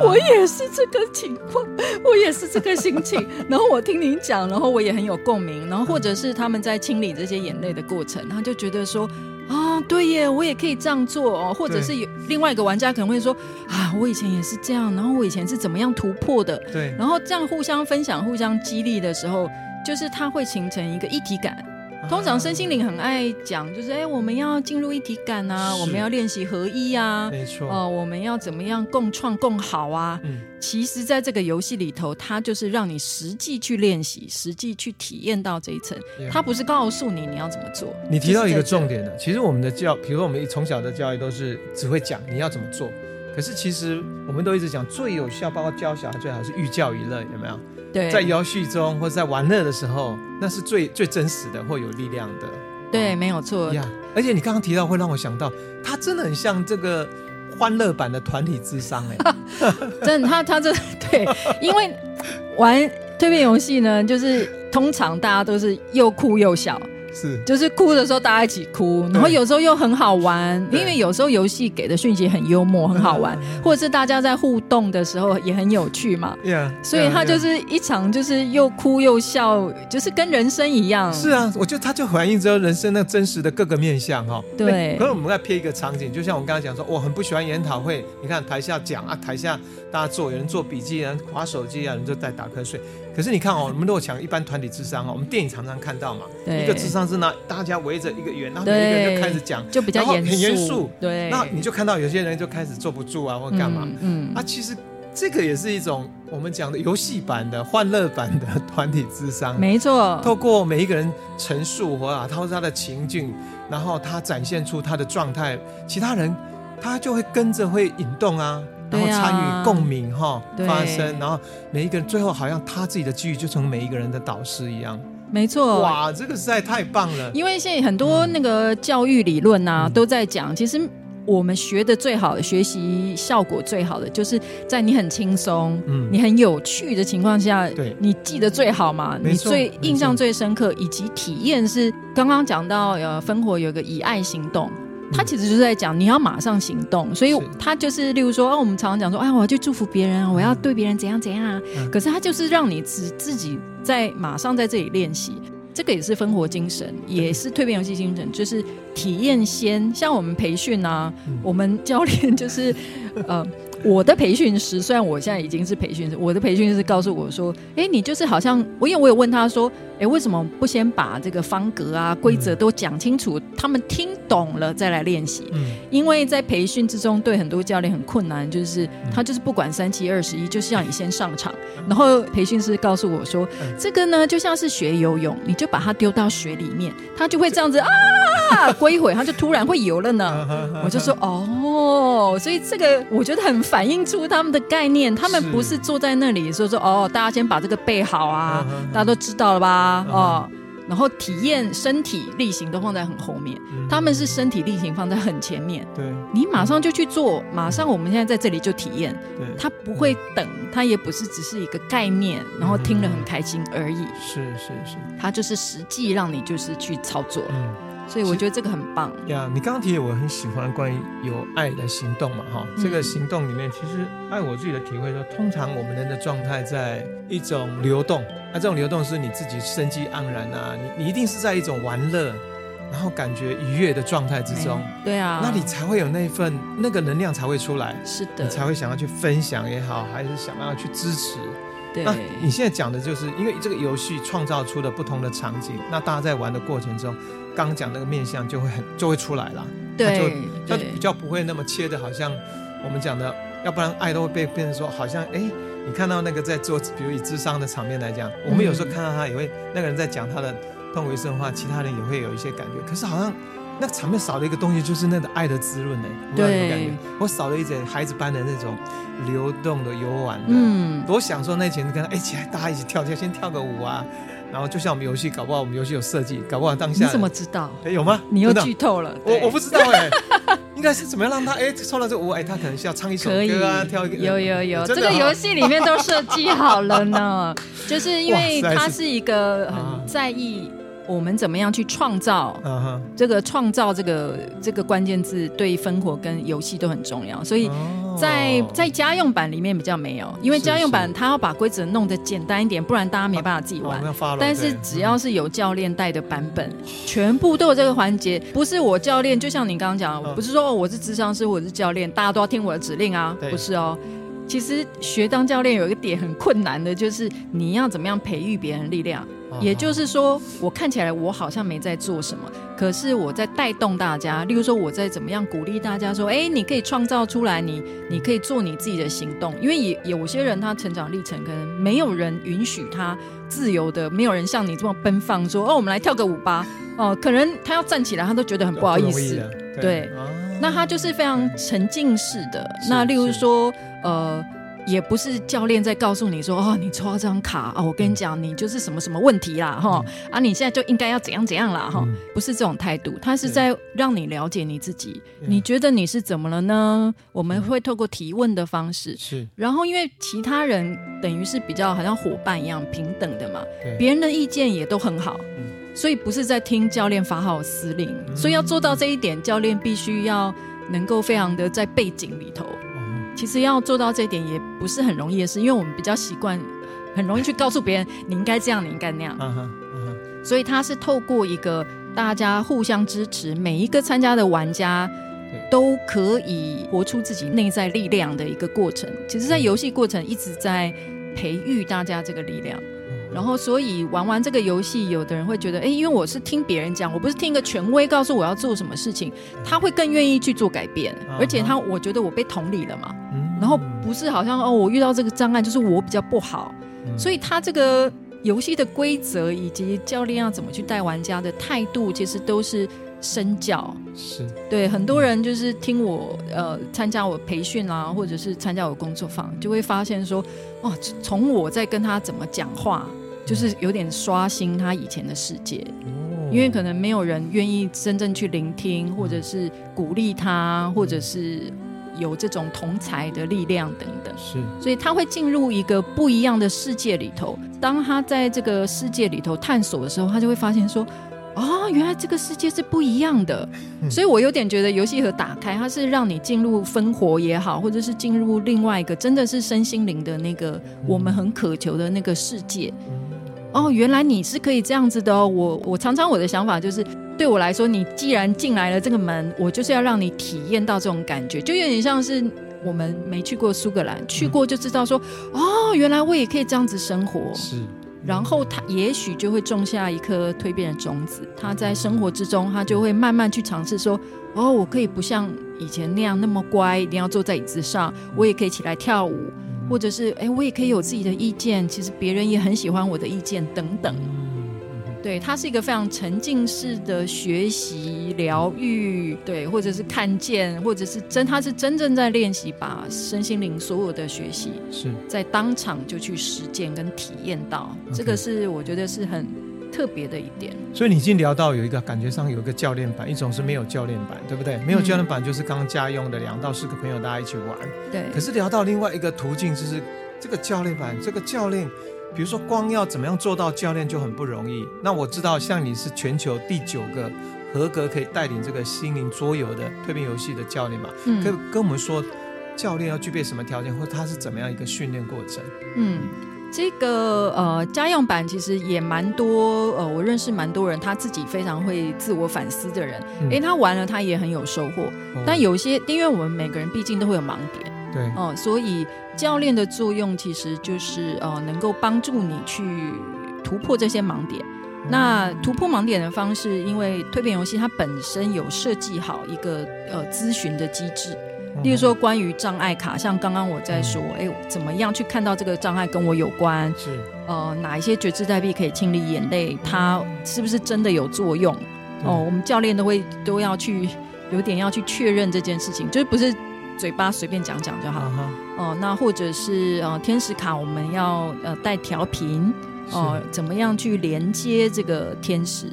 我也是这个情况，我也是这个心情。”然后我听您讲，然后我也很有共鸣。然后或者是他们在清理这些眼泪的过程，他就觉得说：“啊，对耶，我也可以这样做哦。”或者是有另外一个玩家可能会说：“啊，我以前也是这样，然后我以前是怎么样突破的？”对。然后这样互相分享、互相激励的时候，就是它会形成一个一体感。通常身心灵很爱讲，就是哎，我们要进入一体感啊，我们要练习合一啊，没错，哦，我们要怎么样共创共好啊？嗯，其实，在这个游戏里头，它就是让你实际去练习，实际去体验到这一层。它不是告诉你你要怎么做。你提到一个重点的，其实我们的教，比如说我们从小的教育都是只会讲你要怎么做，可是其实我们都一直讲最有效，包括教小孩最好是寓教于乐，有没有？对，在游戏中或者在玩乐的时候，那是最最真实的或有力量的。对，没有错呀。而且你刚刚提到，会让我想到，它真的很像这个欢乐版的团体智商哎。真的，他他这对，因为玩蜕变游戏呢，就是通常大家都是又哭又笑。是，就是哭的时候大家一起哭，然后有时候又很好玩，因为有时候游戏给的讯息很幽默，很好玩，或者是大家在互动的时候也很有趣嘛。Yeah, 所以它就是一场就是又哭又笑，就是跟人生一样。是啊，我觉得它就反映着人生那真实的各个面相哈。对。可是我们再瞥一个场景，就像我们刚才讲说，我很不喜欢研讨会，你看台下讲啊，台下大家做，有人做笔记，有人划手机啊，有人就在打瞌睡。可是你看哦，我们如果讲一般团体智商哦，我们电影常常看到嘛，一个智商是那大家围着一个圆，然后每一个人就开始讲，就比较严肃，很严肃。对，那你就看到有些人就开始坐不住啊，或干嘛。嗯，嗯啊，其实这个也是一种我们讲的游戏版的欢乐版的团体智商。没错，透过每一个人陈述或啊，他他的情境，然后他展现出他的状态，其他人他就会跟着会引动啊。然后参与共鸣哈发生，然后每一个人最后好像他自己的机遇就成每一个人的导师一样。没错，哇，这个实在太棒了。因为现在很多那个教育理论呐、啊嗯、都在讲，其实我们学的最好的学习效果最好的，就是在你很轻松、嗯、你很有趣的情况下，对，你记得最好嘛，你最印象最深刻，以及体验是刚刚讲到呃，芬活有个以爱行动。他其实就是在讲你要马上行动，所以他就是，例如说，哦，我们常常讲说，啊，我要去祝福别人，我要对别人怎样怎样啊。可是他就是让你自自己在马上在这里练习，这个也是分活精神，也是蜕变游戏精神，就是体验先。像我们培训啊，我们教练就是，呃。我的培训师，虽然我现在已经是培训师，我的培训师告诉我说：“哎，你就是好像我，因为我有问他说，哎，为什么不先把这个方格啊、规则都讲清楚，他们听懂了再来练习？嗯，因为在培训之中，对很多教练很困难，就是他就是不管三七二十一，就是要你先上场。然后培训师告诉我说，这个呢就像是学游泳，你就把它丢到水里面，它就会这样子啊，过一会他就突然会游了呢。我就说哦，所以这个我觉得很。反映出他们的概念，他们不是坐在那里说说哦，大家先把这个背好啊，大家都知道了吧？哦，然后体验身体力行都放在很后面，嗯、他们是身体力行放在很前面。对，你马上就去做，马上我们现在在这里就体验。对，他不会等，他也不是只是一个概念，然后听了很开心而已。是是是，他就是实际让你就是去操作。嗯。所以我觉得这个很棒呀！你刚刚提的我很喜欢关于有爱的行动嘛，哈、嗯，这个行动里面其实按我自己的体会说，通常我们人的状态在一种流动，那这种流动是你自己生机盎然啊，你你一定是在一种玩乐，然后感觉愉悦的状态之中，对啊，那你才会有那份那个能量才会出来，是的，你才会想要去分享也好，还是想要去支持。对，那你现在讲的就是因为这个游戏创造出的不同的场景，那大家在玩的过程中。刚讲那个面相就会很就会出来了，对，他就比较不会那么切的，好像我们讲的，要不然爱都会被变成说，好像哎，你看到那个在做，比如以智商的场面来讲，我们有时候看到他也会那个人在讲他的痛苦一生的话，其他人也会有一些感觉，可是好像那个场面少了一个东西，就是那个爱的滋润呢，对，感觉。我少了一点孩子般的那种流动的游玩，嗯，多享受那前跟他一起来，大家一起跳跳，先跳个舞啊。然后就像我们游戏，搞不好我们游戏有设计，搞不好当下你怎么知道？哎，有吗？你又剧透了，我我不知道哎，应该是怎么样让他哎抽到这个舞，哎，他可能是要唱一首歌啊，跳一个，有有有，这个游戏里面都设计好了呢，就是因为他是一个很在意。我们怎么样去创造？这个创造这个这个关键字对分活跟游戏都很重要，所以在在家用版里面比较没有，因为家用版它要把规则弄得简单一点，不然大家没办法自己玩。但是只要是有教练带的版本，全部都有这个环节，不是我教练，就像你刚刚讲，不是说我是智商师，我是教练，大家都要听我的指令啊，不是哦。其实学当教练有一个点很困难的，就是你要怎么样培育别人力量。也就是说，我看起来我好像没在做什么，可是我在带动大家。例如说，我在怎么样鼓励大家说：“哎，你可以创造出来，你你可以做你自己的行动。”因为也有些人他成长历程可能没有人允许他自由的，没有人像你这么奔放说：“哦，我们来跳个舞吧。”哦，可能他要站起来，他都觉得很不好意思。对，对，那他就是非常沉浸式的。那例如说，呃。也不是教练在告诉你说哦，你抽到这张卡啊、哦，我跟你讲，你就是什么什么问题啦哈、嗯、啊，你现在就应该要怎样怎样啦哈，嗯、不是这种态度，他是在让你了解你自己，你觉得你是怎么了呢？我们会透过提问的方式，是，然后因为其他人等于是比较好像伙伴一样平等的嘛，别人的意见也都很好，所以不是在听教练发号施令，所以要做到这一点，教练必须要能够非常的在背景里头。其实要做到这一点也不是很容易的事，因为我们比较习惯，很容易去告诉别人你应该这样，你应该那样。Uh uh. 所以他是透过一个大家互相支持，每一个参加的玩家都可以活出自己内在力量的一个过程。其实，在游戏过程一直在培育大家这个力量。然后，所以玩完这个游戏，有的人会觉得，哎，因为我是听别人讲，我不是听一个权威告诉我要做什么事情，他会更愿意去做改变，而且他，我觉得我被同理了嘛。然后不是好像哦，我遇到这个障碍就是我比较不好，所以他这个游戏的规则以及教练要怎么去带玩家的态度，其实都是身教。是。对很多人就是听我呃参加我培训啊，或者是参加我工作坊，就会发现说哦，从我在跟他怎么讲话，就是有点刷新他以前的世界，因为可能没有人愿意真正去聆听，或者是鼓励他，或者是。有这种同才的力量等等，是，所以他会进入一个不一样的世界里头。当他在这个世界里头探索的时候，他就会发现说：“哦，原来这个世界是不一样的。”所以我有点觉得游戏盒打开，它是让你进入分活也好，或者是进入另外一个真的是身心灵的那个我们很渴求的那个世界。哦，原来你是可以这样子的哦。我我常常我的想法就是。对我来说，你既然进来了这个门，我就是要让你体验到这种感觉，就有点像是我们没去过苏格兰，去过就知道说，哦，原来我也可以这样子生活。是，然后他也许就会种下一颗蜕变的种子，他在生活之中，他就会慢慢去尝试说，哦，我可以不像以前那样那么乖，一定要坐在椅子上，我也可以起来跳舞，或者是，哎，我也可以有自己的意见，其实别人也很喜欢我的意见，等等。对，它是一个非常沉浸式的学习、疗愈，对，或者是看见，或者是真，他是真正在练习，把身心灵所有的学习是在当场就去实践跟体验到.这个是我觉得是很特别的一点。所以你已经聊到有一个感觉上有一个教练版，一种是没有教练版，对不对？没有教练版就是刚刚家用的两到四个朋友大家一起玩。对。可是聊到另外一个途径，就是这个教练版，这个教练，比如说光要怎么样做到教练就很不容易。那我知道，像你是全球第九个合格可以带领这个心灵桌游的蜕变游戏的教练嘛？嗯。可以跟我们说，教练要具备什么条件，或他是怎么样一个训练过程？嗯。这个呃家用版其实也蛮多呃，我认识蛮多人，他自己非常会自我反思的人，哎、嗯，他玩了他也很有收获。哦、但有些，因为我们每个人毕竟都会有盲点，对，哦、呃，所以教练的作用其实就是呃，能够帮助你去突破这些盲点。嗯、那突破盲点的方式，因为蜕变游戏它本身有设计好一个呃咨询的机制。例如说，关于障碍卡，像刚刚我在说，哎、嗯，怎么样去看到这个障碍跟我有关？是，呃，哪一些觉知代币可以清理眼泪？它是不是真的有作用？哦，我们教练都会都要去，有点要去确认这件事情，就是不是嘴巴随便讲讲就好。哦、uh huh. 呃，那或者是呃，天使卡我们要呃带调频，哦、呃，怎么样去连接这个天使？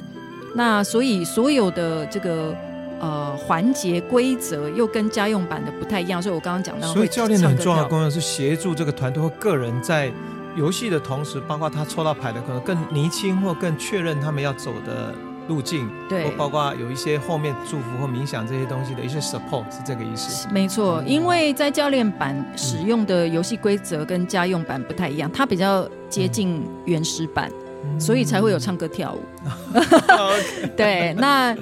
那所以所有的这个。呃，环节规则又跟家用版的不太一样，所以我刚刚讲到，所以教练的很重要的功能是协助这个团队或个人在游戏的同时，包括他抽到牌的可能更厘清或更确认他们要走的路径，对，或包括有一些后面祝福或冥想这些东西的一些 support 是这个意思。没错，因为在教练版使用的游戏规则跟家用版不太一样，它比较接近原始版，嗯、所以才会有唱歌跳舞。对，那。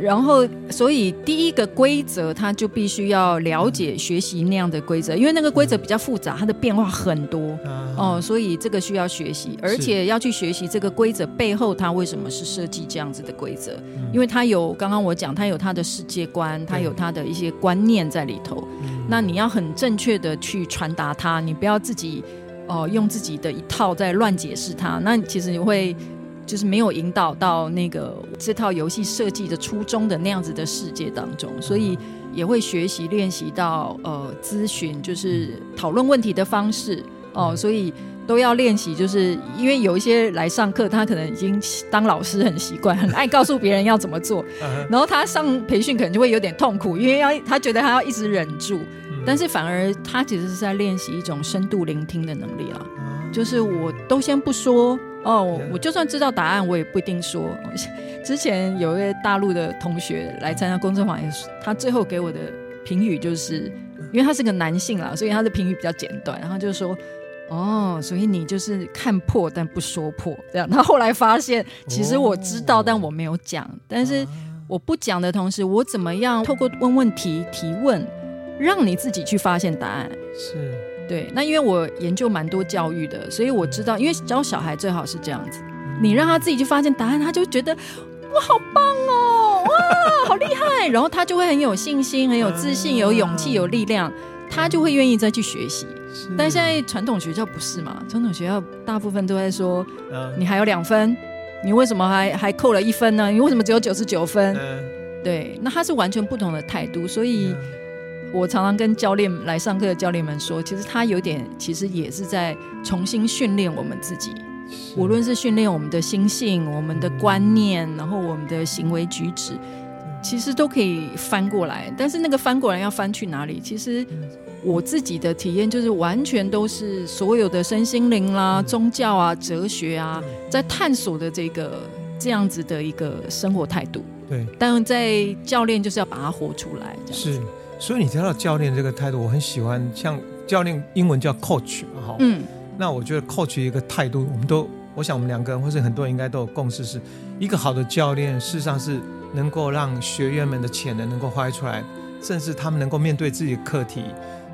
然后，所以第一个规则，他就必须要了解、学习那样的规则，因为那个规则比较复杂，它的变化很多哦，所以这个需要学习，而且要去学习这个规则背后它为什么是设计这样子的规则，因为它有刚刚我讲，它有它的世界观，它有它的一些观念在里头，那你要很正确的去传达它，你不要自己哦用自己的一套在乱解释它，那其实你会。就是没有引导到那个这套游戏设计的初衷的那样子的世界当中，所以也会学习练习到呃咨询，就是讨论问题的方式。哦，所以都要练习。就是因为有一些来上课，他可能已经当老师很习惯，很爱告诉别人要怎么做，然后他上培训可能就会有点痛苦，因为要他觉得他要一直忍住，但是反而他其实是在练习一种深度聆听的能力了，就是我都先不说。哦，我就算知道答案，我也不一定说。之前有一位大陆的同学来参加工作坊，也是他最后给我的评语就是，因为他是个男性啦，所以他的评语比较简短，然后就说：“哦，所以你就是看破但不说破这样。”他后来发现，其实我知道，但我没有讲。但是我不讲的同时，我怎么样透过问问题提问，让你自己去发现答案？是。对，那因为我研究蛮多教育的，所以我知道，因为教小孩最好是这样子，你让他自己去发现答案，他就觉得哇，好棒哦，哇，好厉害，然后他就会很有信心、很有自信、有勇气、有力量，他就会愿意再去学习。但现在传统学校不是嘛？传统学校大部分都在说，你还有两分，你为什么还还扣了一分呢？你为什么只有九十九分？对，那他是完全不同的态度，所以。我常常跟教练来上课的教练们说，其实他有点，其实也是在重新训练我们自己。无论是训练我们的心性、我们的观念，嗯、然后我们的行为举止，其实都可以翻过来。但是那个翻过来要翻去哪里？其实我自己的体验就是，完全都是所有的身心灵啦、嗯、宗教啊、哲学啊，在探索的这个这样子的一个生活态度。对，但在教练就是要把它活出来，这样子。是。所以你提到教练这个态度，我很喜欢。像教练英文叫 coach 嘛，哈，嗯，那我觉得 coach 一个态度，我们都，我想我们两个人或是很多人应该都有共识，是一个好的教练，事实上是能够让学员们的潜能能够发挥出来，甚至他们能够面对自己的课题，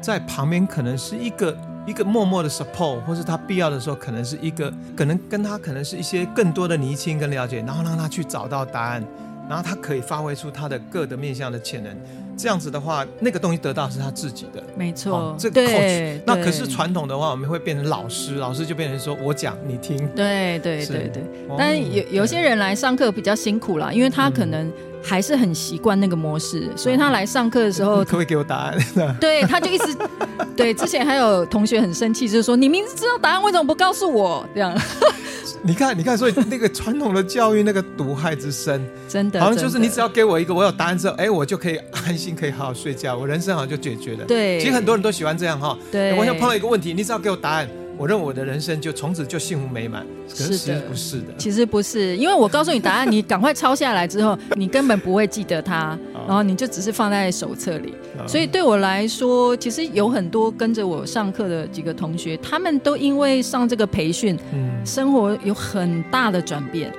在旁边可能是一个一个默默的 support，或是他必要的时候可能是一个，可能跟他可能是一些更多的厘清跟了解，然后让他去找到答案，然后他可以发挥出他的各的面向的潜能。这样子的话，那个东西得到是他自己的，没错。哦、这个 coach，那可是传统的话，我们会变成老师，老师就变成说我讲你听。对对对对。但有有些人来上课比较辛苦啦，因为他可能还是很习惯那个模式，所以他来上课的时候，可不可以给我答案？对，他就一直 对。之前还有同学很生气，就是说你明知道答案为什么不告诉我？这样。你看，你看，所以那个传统的教育那个毒害之深，真的，好像就是你只要给我一个我有答案之后，哎，我就可以安心，可以好好睡觉，我人生好像就解决了。对，其实很多人都喜欢这样哈。对，我想碰到一个问题，你只要给我答案。我认为我的人生就从此就幸福美满，可是其实不是的。其实不是，因为我告诉你答案，你赶快抄下来之后，你根本不会记得它，然后你就只是放在手册里。所以对我来说，其实有很多跟着我上课的几个同学，他们都因为上这个培训，生活有很大的转变。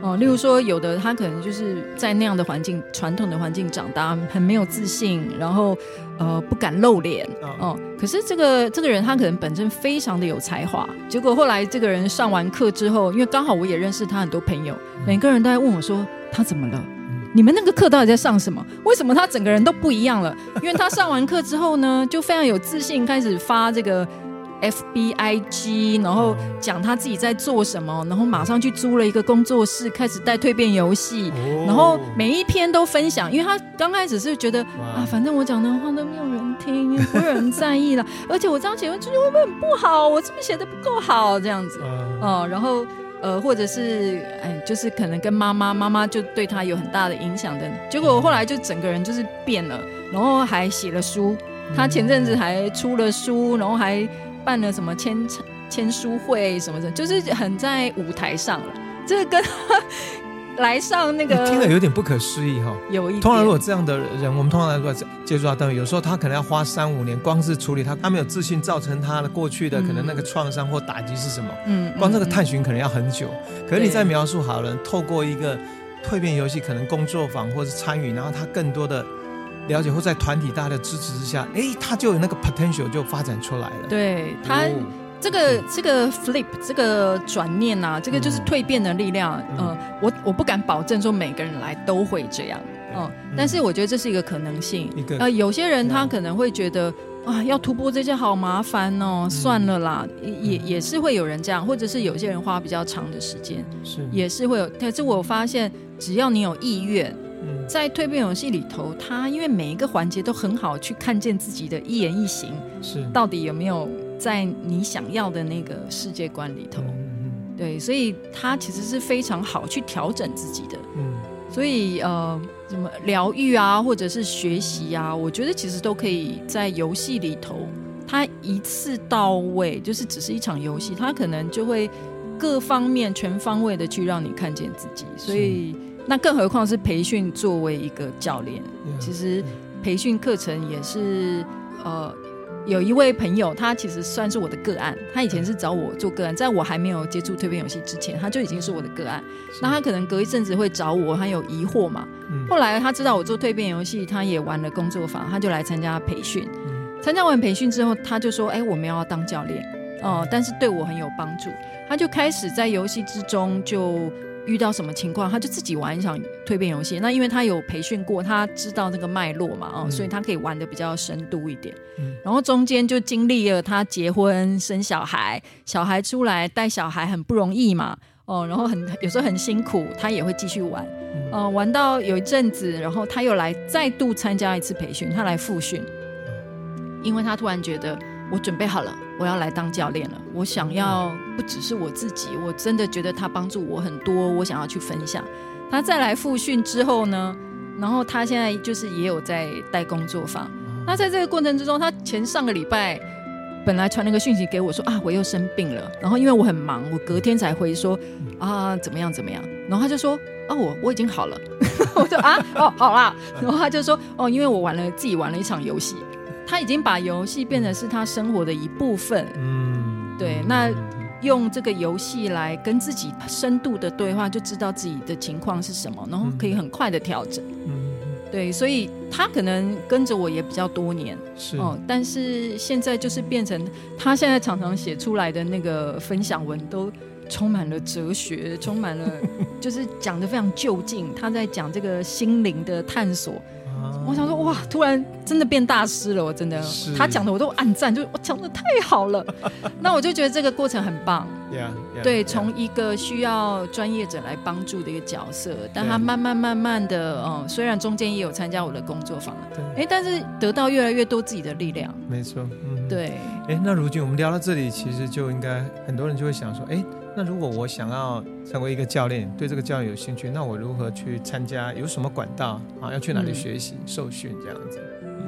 哦，例如说，有的他可能就是在那样的环境、传统的环境长大，很没有自信，然后呃不敢露脸。哦，可是这个这个人他可能本身非常的有才华，结果后来这个人上完课之后，因为刚好我也认识他很多朋友，每个人都在问我说他怎么了？你们那个课到底在上什么？为什么他整个人都不一样了？因为他上完课之后呢，就非常有自信，开始发这个。F B I G，然后讲他自己在做什么，然后马上去租了一个工作室，开始带蜕变游戏，然后每一篇都分享，因为他刚开始是觉得啊，反正我讲的话都没有人听，也不会有人在意了，而且我这样写出去会不会很不好？我是不是写的不够好？这样子，哦，然后呃，或者是哎，就是可能跟妈妈，妈妈就对他有很大的影响的，结果后来就整个人就是变了，然后还写了书，他前阵子还出了书，然后还。办了什么签签书会什么的，就是很在舞台上了。这个跟来上那个听了有点不可思议哈。有一点。通常如果这样的人，我们通常来说接触到单位，有时候他可能要花三五年，光是处理他他没有自信造成他的过去的可能那个创伤或打击是什么。嗯。光这个探寻可能要很久。可是你在描述好了，透过一个蜕变游戏，可能工作坊或是参与，然后他更多的。了解或在团体大家的支持之下，哎，他就有那个 potential 就发展出来了。对他、哦、这个这个 flip 这个转念啊，这个就是蜕变的力量。嗯，呃、我我不敢保证说每个人来都会这样，嗯、呃，但是我觉得这是一个可能性。呃，有些人他可能会觉得啊，要突破这些好麻烦哦，嗯、算了啦，也也是会有人这样，或者是有些人花比较长的时间，是也是会有。但是我发现，只要你有意愿。在蜕变游戏里头，他因为每一个环节都很好去看见自己的一言一行，是到底有没有在你想要的那个世界观里头？嗯、对，所以他其实是非常好去调整自己的。嗯，所以呃，什么疗愈啊，或者是学习啊，我觉得其实都可以在游戏里头，他一次到位，就是只是一场游戏，他可能就会各方面全方位的去让你看见自己，所以。那更何况是培训作为一个教练，其实培训课程也是呃，有一位朋友，他其实算是我的个案，他以前是找我做个案，在我还没有接触蜕变游戏之前，他就已经是我的个案。那他可能隔一阵子会找我，他有疑惑嘛。后来他知道我做蜕变游戏，他也玩了工作坊，他就来参加培训。参加完培训之后，他就说：“哎，我们要当教练哦，但是对我很有帮助。”他就开始在游戏之中就。遇到什么情况，他就自己玩一场蜕变游戏。那因为他有培训过，他知道那个脉络嘛，哦，所以他可以玩的比较深度一点。嗯，然后中间就经历了他结婚、生小孩，小孩出来带小孩很不容易嘛，哦，然后很有时候很辛苦，他也会继续玩，嗯，玩到有一阵子，然后他又来再度参加一次培训，他来复训，因为他突然觉得我准备好了。我要来当教练了。我想要不只是我自己，我真的觉得他帮助我很多。我想要去分享。他再来复训之后呢，然后他现在就是也有在带工作坊。那在这个过程之中，他前上个礼拜本来传了个讯息给我说啊，我又生病了。然后因为我很忙，我隔天才回说啊，怎么样怎么样。然后他就说啊，我我已经好了。我就啊哦好啦。然后他就说哦，因为我玩了自己玩了一场游戏。他已经把游戏变成是他生活的一部分。嗯，对。那用这个游戏来跟自己深度的对话，就知道自己的情况是什么，然后可以很快的调整。嗯，对。所以他可能跟着我也比较多年。是。哦，但是现在就是变成他现在常常写出来的那个分享文，都充满了哲学，充满了就是讲的非常就近。他在讲这个心灵的探索。我想说，哇，突然真的变大师了，我真的，他讲的我都暗赞，就我讲的太好了。那我就觉得这个过程很棒。Yeah, yeah, 对，从一个需要专业者来帮助的一个角色，但他慢慢慢慢的，嗯，虽然中间也有参加我的工作坊，对，哎，但是得到越来越多自己的力量。没错，嗯，对。哎，那如今我们聊到这里，其实就应该很多人就会想说，哎。那如果我想要成为一个教练，对这个教练有兴趣，那我如何去参加？有什么管道啊？要去哪里学习、嗯、受训这样子？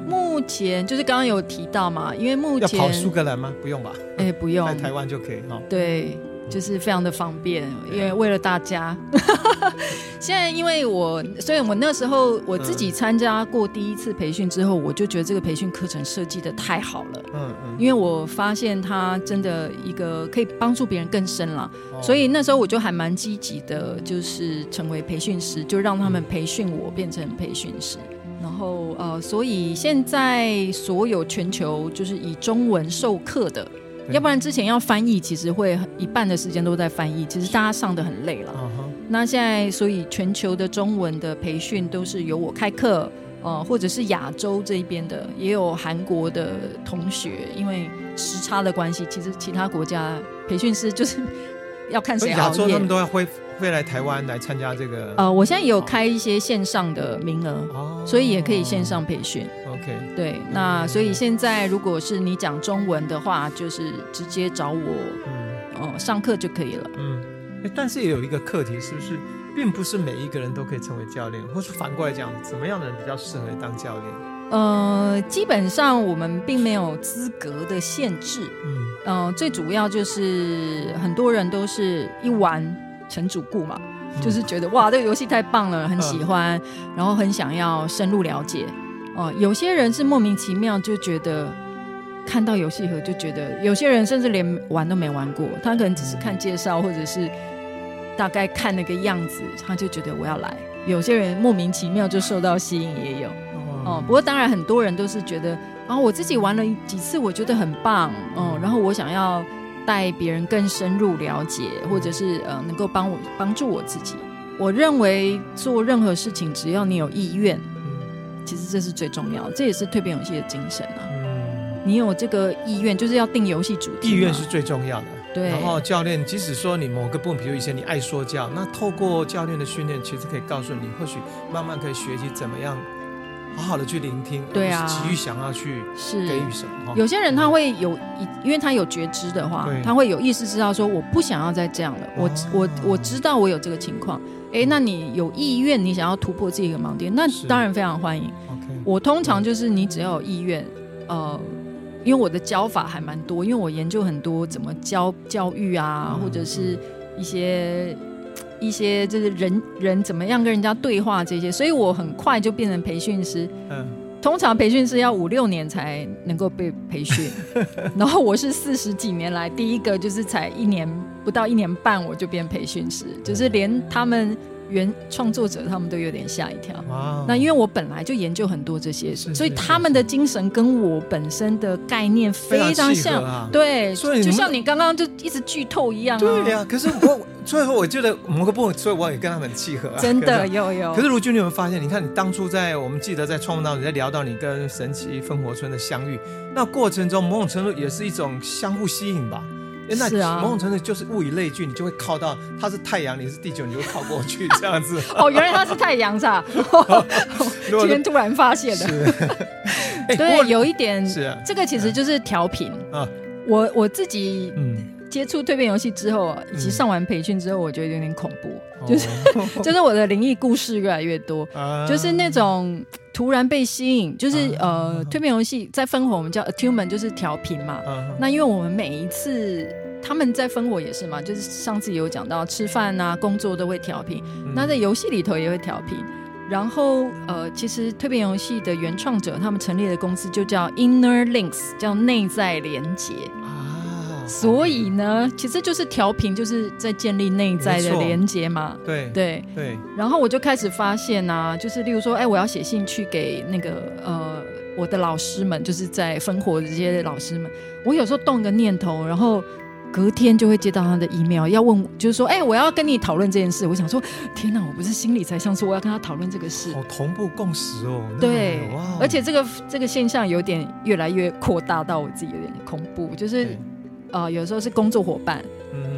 目前就是刚刚有提到嘛，因为目前要跑苏格兰吗？不用吧？哎，不用，在台湾就可以哈。对。就是非常的方便，因为为了大家。现在因为我，所以我那时候我自己参加过第一次培训之后，我就觉得这个培训课程设计的太好了。嗯嗯。因为我发现它真的一个可以帮助别人更深了，所以那时候我就还蛮积极的，就是成为培训师，就让他们培训我变成培训师。然后呃，所以现在所有全球就是以中文授课的。要不然之前要翻译，其实会一半的时间都在翻译，其实大家上的很累了。Uh-huh. 那现在，所以全球的中文的培训都是由我开课，呃，或者是亚洲这一边的，也有韩国的同学，因为时差的关系，其实其他国家培训师就是 要看谁熬夜。亚洲他们都要恢复。会来台湾来参加这个？呃，我现在也有开一些线上的名额，哦，所以也可以线上培训。OK，对，那所以现在如果是你讲中文的话，就是直接找我，嗯，呃，上课就可以了。嗯，但是也有一个课题，是不是并不是每一个人都可以成为教练，或是反过来讲，怎么样的人比较适合当教练？呃，基本上我们并没有资格的限制。嗯，呃，最主要就是很多人都是一玩。成主顾嘛，就是觉得哇，这个游戏太棒了，很喜欢，然后很想要深入了解。哦、呃，有些人是莫名其妙就觉得看到游戏盒就觉得，有些人甚至连玩都没玩过，他可能只是看介绍或者是大概看那个样子，他就觉得我要来。有些人莫名其妙就受到吸引，也有。哦、呃，不过当然很多人都是觉得，啊，我自己玩了几次，我觉得很棒，哦、呃，然后我想要。带别人更深入了解，或者是呃，能够帮我帮助我自己。我认为做任何事情，只要你有意愿，嗯，其实这是最重要的，这也是蜕变游戏的精神啊。嗯，你有这个意愿，就是要定游戏主题。意愿是最重要的。对。然后教练，即使说你某个部分，比如以前你爱说教，那透过教练的训练，其实可以告诉你，或许慢慢可以学习怎么样。好好的去聆听，对啊，急于想要去给予什么。有些人他会有，因为他有觉知的话，他会有意识知道说，我不想要再这样了。我我我知道我有这个情况，哎，那你有意愿，你想要突破自己的盲点，那当然非常欢迎。我通常就是你只要有意愿，呃，因为我的教法还蛮多，因为我研究很多怎么教教育啊，或者是一些。一些就是人人怎么样跟人家对话这些，所以我很快就变成培训师。嗯，通常培训师要五六年才能够被培训，然后我是四十几年来第一个，就是才一年不到一年半我就变培训师，就是连他们。原创作者他们都有点吓一跳。Wow. 那因为我本来就研究很多这些事，所以他们的精神跟我本身的概念非常像。啊、对，所以就像你刚刚就一直剧透一样、啊。对呀、啊，可是我最后我觉得某个部分，所以我也跟他们契合、啊。真的有有。可是如君，你有没有发现？你看，你当初在我们记得在创梦当中，你在聊到你跟神奇烽火村的相遇，那过程中某种程度也是一种相互吸引吧。是啊，某种程度就是物以类聚，你就会靠到它是太阳，你是地球，你就会靠过去 这样子。哦，原来它是太阳是吧？今天突然发现的。是对，有一点是啊，这个其实就是调频啊。我我自己接触蜕变游戏之后，以及上完培训之后，我觉得有点恐怖，就是就是我的灵异故事越来越多，就是那种突然被吸引，就是呃，蜕变游戏在分火，我们叫 attunement，就是调频嘛。那因为我们每一次。他们在分火也是嘛，就是上次有讲到吃饭啊、工作都会调频，嗯、那在游戏里头也会调频。然后呃，其实蜕变游戏的原创者他们成立的公司就叫 Inner Links，叫内在连结啊。所以呢，其实就是调频，就是在建立内在的连接嘛。对对对。然后我就开始发现啊，就是例如说，哎，我要写信去给那个呃我的老师们，就是在分火的这些老师们，我有时候动一个念头，然后。隔天就会接到他的 email，要问，就是说，哎、欸，我要跟你讨论这件事。我想说，天哪，我不是心理才想说我要跟他讨论这个事。哦，同步共识哦。对，而且这个这个现象有点越来越扩大到我自己有点恐怖，就是，呃，有时候是工作伙伴。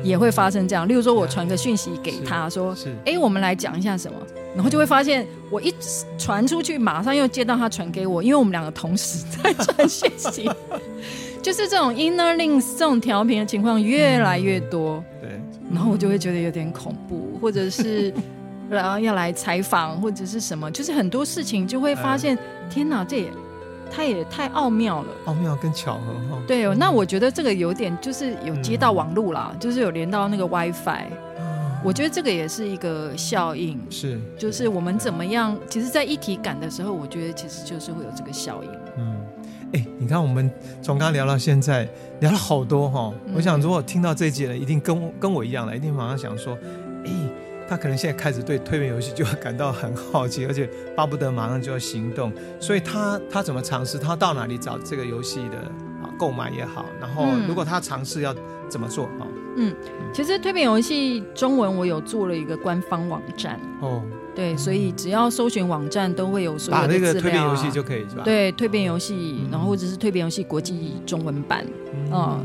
也会发生这样，例如说，我传个讯息给他说：“哎，我们来讲一下什么。”然后就会发现，我一传出去，马上又接到他传给我，因为我们两个同时在 传讯息，就是这种 inner links 这种调频的情况越来越多。对，然后我就会觉得有点恐怖，或者是然后要来采访或者是什么，就是很多事情就会发现，天哪，这也。它也太奥妙了，奥妙跟巧合哈。对，那我觉得这个有点就是有接到网路啦，嗯、就是有连到那个 WiFi。嗯、我觉得这个也是一个效应，是，就是我们怎么样？其实，在一体感的时候，我觉得其实就是会有这个效应。嗯，哎、欸，你看，我们从刚刚聊到现在，聊了好多哈。嗯、我想，如果听到这一集的人，一定跟跟我一样了，一定马上想说。他可能现在开始对推变游戏就会感到很好奇，而且巴不得马上就要行动。所以他他怎么尝试？他到哪里找这个游戏的啊？购买也好，然后如果他尝试要怎么做啊？嗯，其实推变游戏中文我有做了一个官方网站哦，对，所以只要搜寻网站都会有所有的资料。把那个蜕变游戏就可以是吧？对，蜕变游戏，然后或者是蜕变游戏国际中文版，嗯，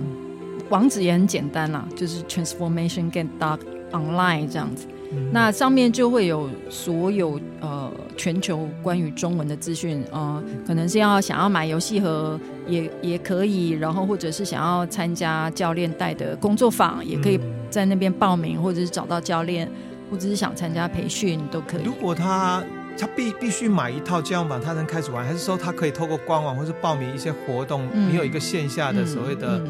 网址也很简单啦，就是 transformation game dot online 这样子。那上面就会有所有呃全球关于中文的资讯，呃，可能是要想要买游戏盒也也可以，然后或者是想要参加教练带的工作坊，也可以在那边报名，或者是找到教练，或者是想参加培训都可以。如果他他必必须买一套教养版，他能开始玩，还是说他可以透过官网或是报名一些活动，你有一个线下的所谓的，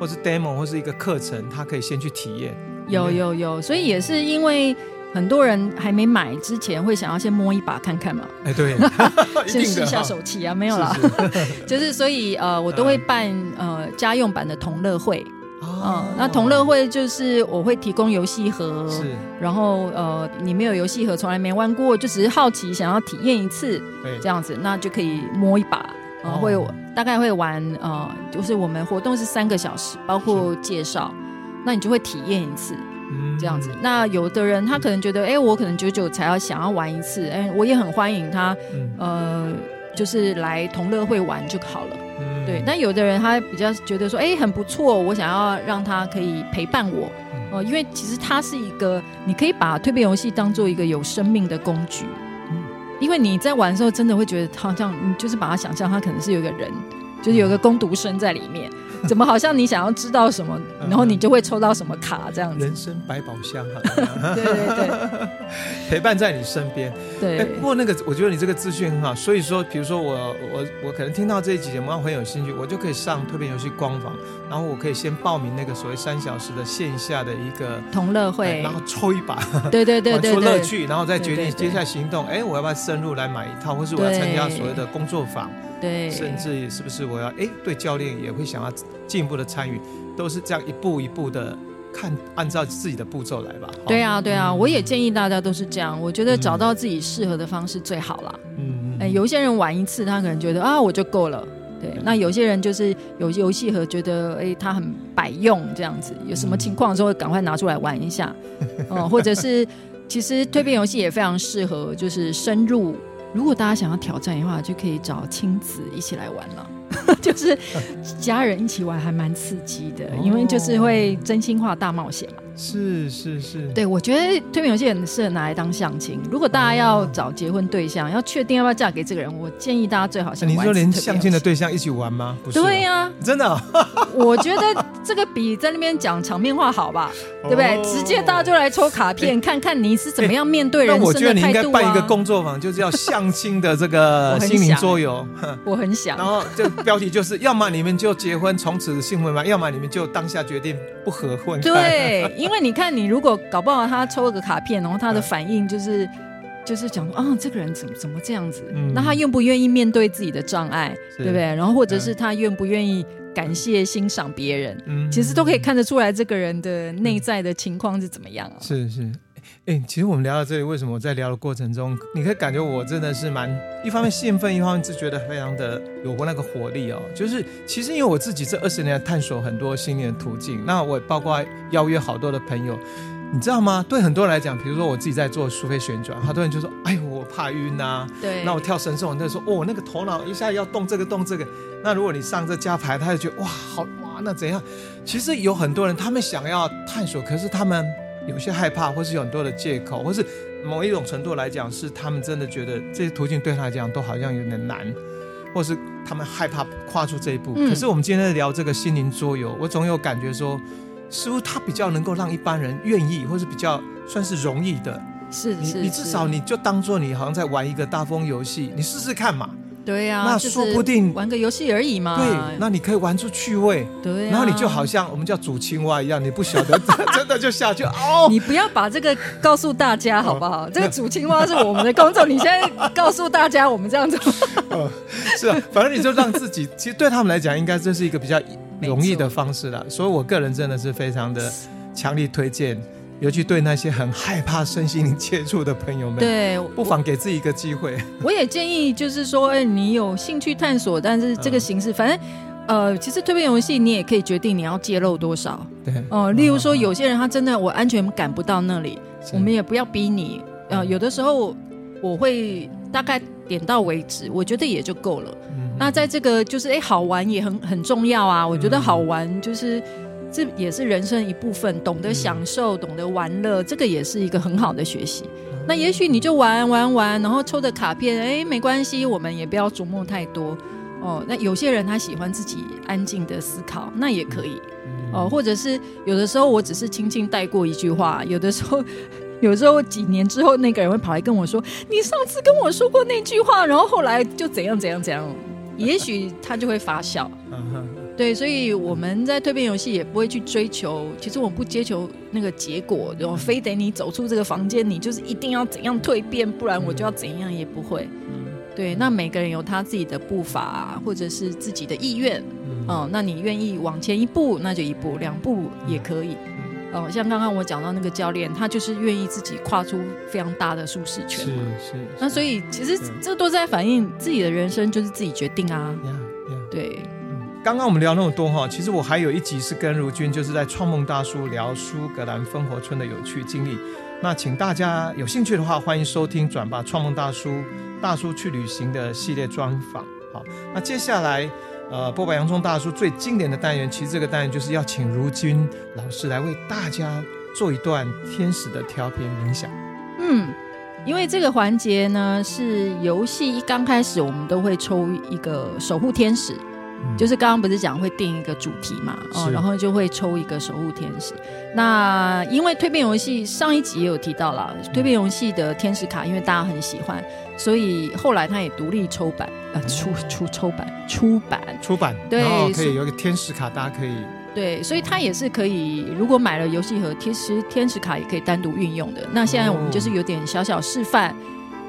或是 demo 或是一个课程，他可以先去体验。有有有，所以也是因为很多人还没买之前会想要先摸一把看看嘛。哎，对，先试一下手气啊，没有啦，就是所以呃，我都会办呃家用版的同乐会。嗯，那同乐会就是我会提供游戏盒，是，然后呃你没有游戏盒，从来没玩过，就只是好奇想要体验一次，对，这样子那就可以摸一把，然后会大概会玩呃，就是我们活动是三个小时，包括介绍。那你就会体验一次，这样子。嗯、那有的人他可能觉得，哎、欸，我可能久久才要想要玩一次，哎、欸，我也很欢迎他，嗯、呃，就是来同乐会玩就好了。嗯、对。那有的人他比较觉得说，哎、欸，很不错，我想要让他可以陪伴我，哦、呃，因为其实它是一个，你可以把蜕变游戏当做一个有生命的工具，嗯、因为你在玩的时候，真的会觉得好像你就是把它想象，它可能是有一个人，就是有个工读生在里面。怎么好像你想要知道什么，然后你就会抽到什么卡这样子？人生百宝箱啊！对 对对，陪伴在你身边。对。哎，不过那个，我觉得你这个资讯很好。所以说，比如说我我我可能听到这一集节目，我很有兴趣，我就可以上蜕变游戏官网，然后我可以先报名那个所谓三小时的线下的一个同乐会，然后抽一把，对对对对，玩出乐趣，然后再决定接下来行动。哎，我要不要深入来买一套，或是我要参加所谓的工作坊？对，甚至是不是我要哎，对教练也会想要进一步的参与，都是这样一步一步的看，按照自己的步骤来吧。对啊，对啊，我也建议大家都是这样。我觉得找到自己适合的方式最好了。嗯，哎，有些人玩一次，他可能觉得啊，我就够了。对，那有些人就是有游戏盒，觉得哎，他很百用这样子，有什么情况的时候赶快拿出来玩一下。哦，或者是其实蜕变游戏也非常适合，就是深入。如果大家想要挑战的话，就可以找亲子一起来玩了。就是家人一起玩还蛮刺激的，因为就是会真心话大冒险嘛。是是是，对，我觉得蜕变游戏很适合拿来当相亲。如果大家要找结婚对象，要确定要不要嫁给这个人，我建议大家最好先玩。你说连相亲的对象一起玩吗？不是，对呀，真的。我觉得这个比在那边讲场面话好吧，对不对？直接大家就来抽卡片，看看你是怎么样面对人生的态度。那我觉得你应该办一个工作坊，就是要相亲的这个 心灵桌游。我很想。然后这标题就是要么你们就结婚从此幸福吗？要么你们就当下决定不合婚。对。因为你看，你如果搞不好他抽了个卡片，然后他的反应就是，就是讲说啊，这个人怎么怎么这样子？那他愿不愿意面对自己的障碍，对不对？然后或者是他愿不愿意感谢欣赏别人？其实都可以看得出来这个人的内在的情况是怎么样啊？是是。哎，其实我们聊到这里，为什么我在聊的过程中，你可以感觉我真的是蛮一方面兴奋，一方面是觉得非常的有过那个活力哦。就是其实因为我自己这二十年探索很多新的途径，那我也包括邀约好多的朋友，你知道吗？对很多人来讲，比如说我自己在做苏菲旋转，好多人就说：“哎呦，我怕晕呐。”对。那我跳绳送，他说：“哦，那个头脑一下要动这个动这个。”那如果你上这加牌，他就觉得哇，好哇，那怎样？其实有很多人他们想要探索，可是他们。有些害怕，或是有很多的借口，或是某一种程度来讲，是他们真的觉得这些途径对他来讲都好像有点难，或是他们害怕跨出这一步。嗯、可是我们今天在聊这个心灵桌游，我总有感觉说，似乎它比较能够让一般人愿意，或是比较算是容易的。是，是，是，你至少你就当做你好像在玩一个大风游戏，你试试看嘛。对呀、啊，那说不定玩个游戏而已嘛。对，那你可以玩出趣味。对、啊，然后你就好像我们叫煮青蛙一样，你不晓得 真的就下去哦。你不要把这个告诉大家好不好？哦、这个煮青蛙是我们的工作，你现在告诉大家我们这样子。哦，是啊，反正你就让自己，其实对他们来讲，应该这是一个比较容易的方式了。所以我个人真的是非常的强力推荐。尤其对那些很害怕身心灵接触的朋友们，对，不妨给自己一个机会。我 也建议，就是说，哎，你有兴趣探索，但是这个形式，嗯、反正，呃，其实蜕变游戏你也可以决定你要揭露多少。对，哦、呃，例如说，有些人他真的我安全感不到那里，我们也不要逼你。呃，有的时候我会大概点到为止，我觉得也就够了。嗯、那在这个就是哎，好玩也很很重要啊。我觉得好玩就是。这也是人生一部分，懂得享受，懂得玩乐，这个也是一个很好的学习。那也许你就玩玩玩，然后抽着卡片，哎，没关系，我们也不要琢磨太多哦。那有些人他喜欢自己安静的思考，那也可以哦。或者是有的时候我只是轻轻带过一句话，有的时候，有时候几年之后那个人会跑来跟我说：“你上次跟我说过那句话，然后后来就怎样怎样怎样。”也许他就会发笑。对，所以我们在蜕变游戏也不会去追求，其实我们不追求那个结果，然后非得你走出这个房间，你就是一定要怎样蜕变，不然我就要怎样，也不会。对，那每个人有他自己的步伐，或者是自己的意愿，哦，那你愿意往前一步，那就一步，两步也可以。哦，像刚刚我讲到那个教练，他就是愿意自己跨出非常大的舒适圈嘛。是是。那所以其实这都在反映自己的人生就是自己决定啊。对。刚刚我们聊那么多哈，其实我还有一集是跟如君，就是在创梦大叔聊苏格兰风活村的有趣经历。那请大家有兴趣的话，欢迎收听转吧创梦大叔大叔去旅行的系列专访。好，那接下来呃，剥吧洋葱大叔最经典的单元，其实这个单元就是要请如君老师来为大家做一段天使的调频冥想。嗯，因为这个环节呢，是游戏一刚开始，我们都会抽一个守护天使。就是刚刚不是讲会定一个主题嘛，哦，然后就会抽一个守护天使。那因为蜕变游戏上一集也有提到了，蜕变游戏的天使卡，因为大家很喜欢，所以后来他也独立抽版，呃，出出抽版出版出版，对，可以有一个天使卡，大家可以对，所以它也是可以，如果买了游戏盒，其实天使卡也可以单独运用的。那现在我们就是有点小小示范，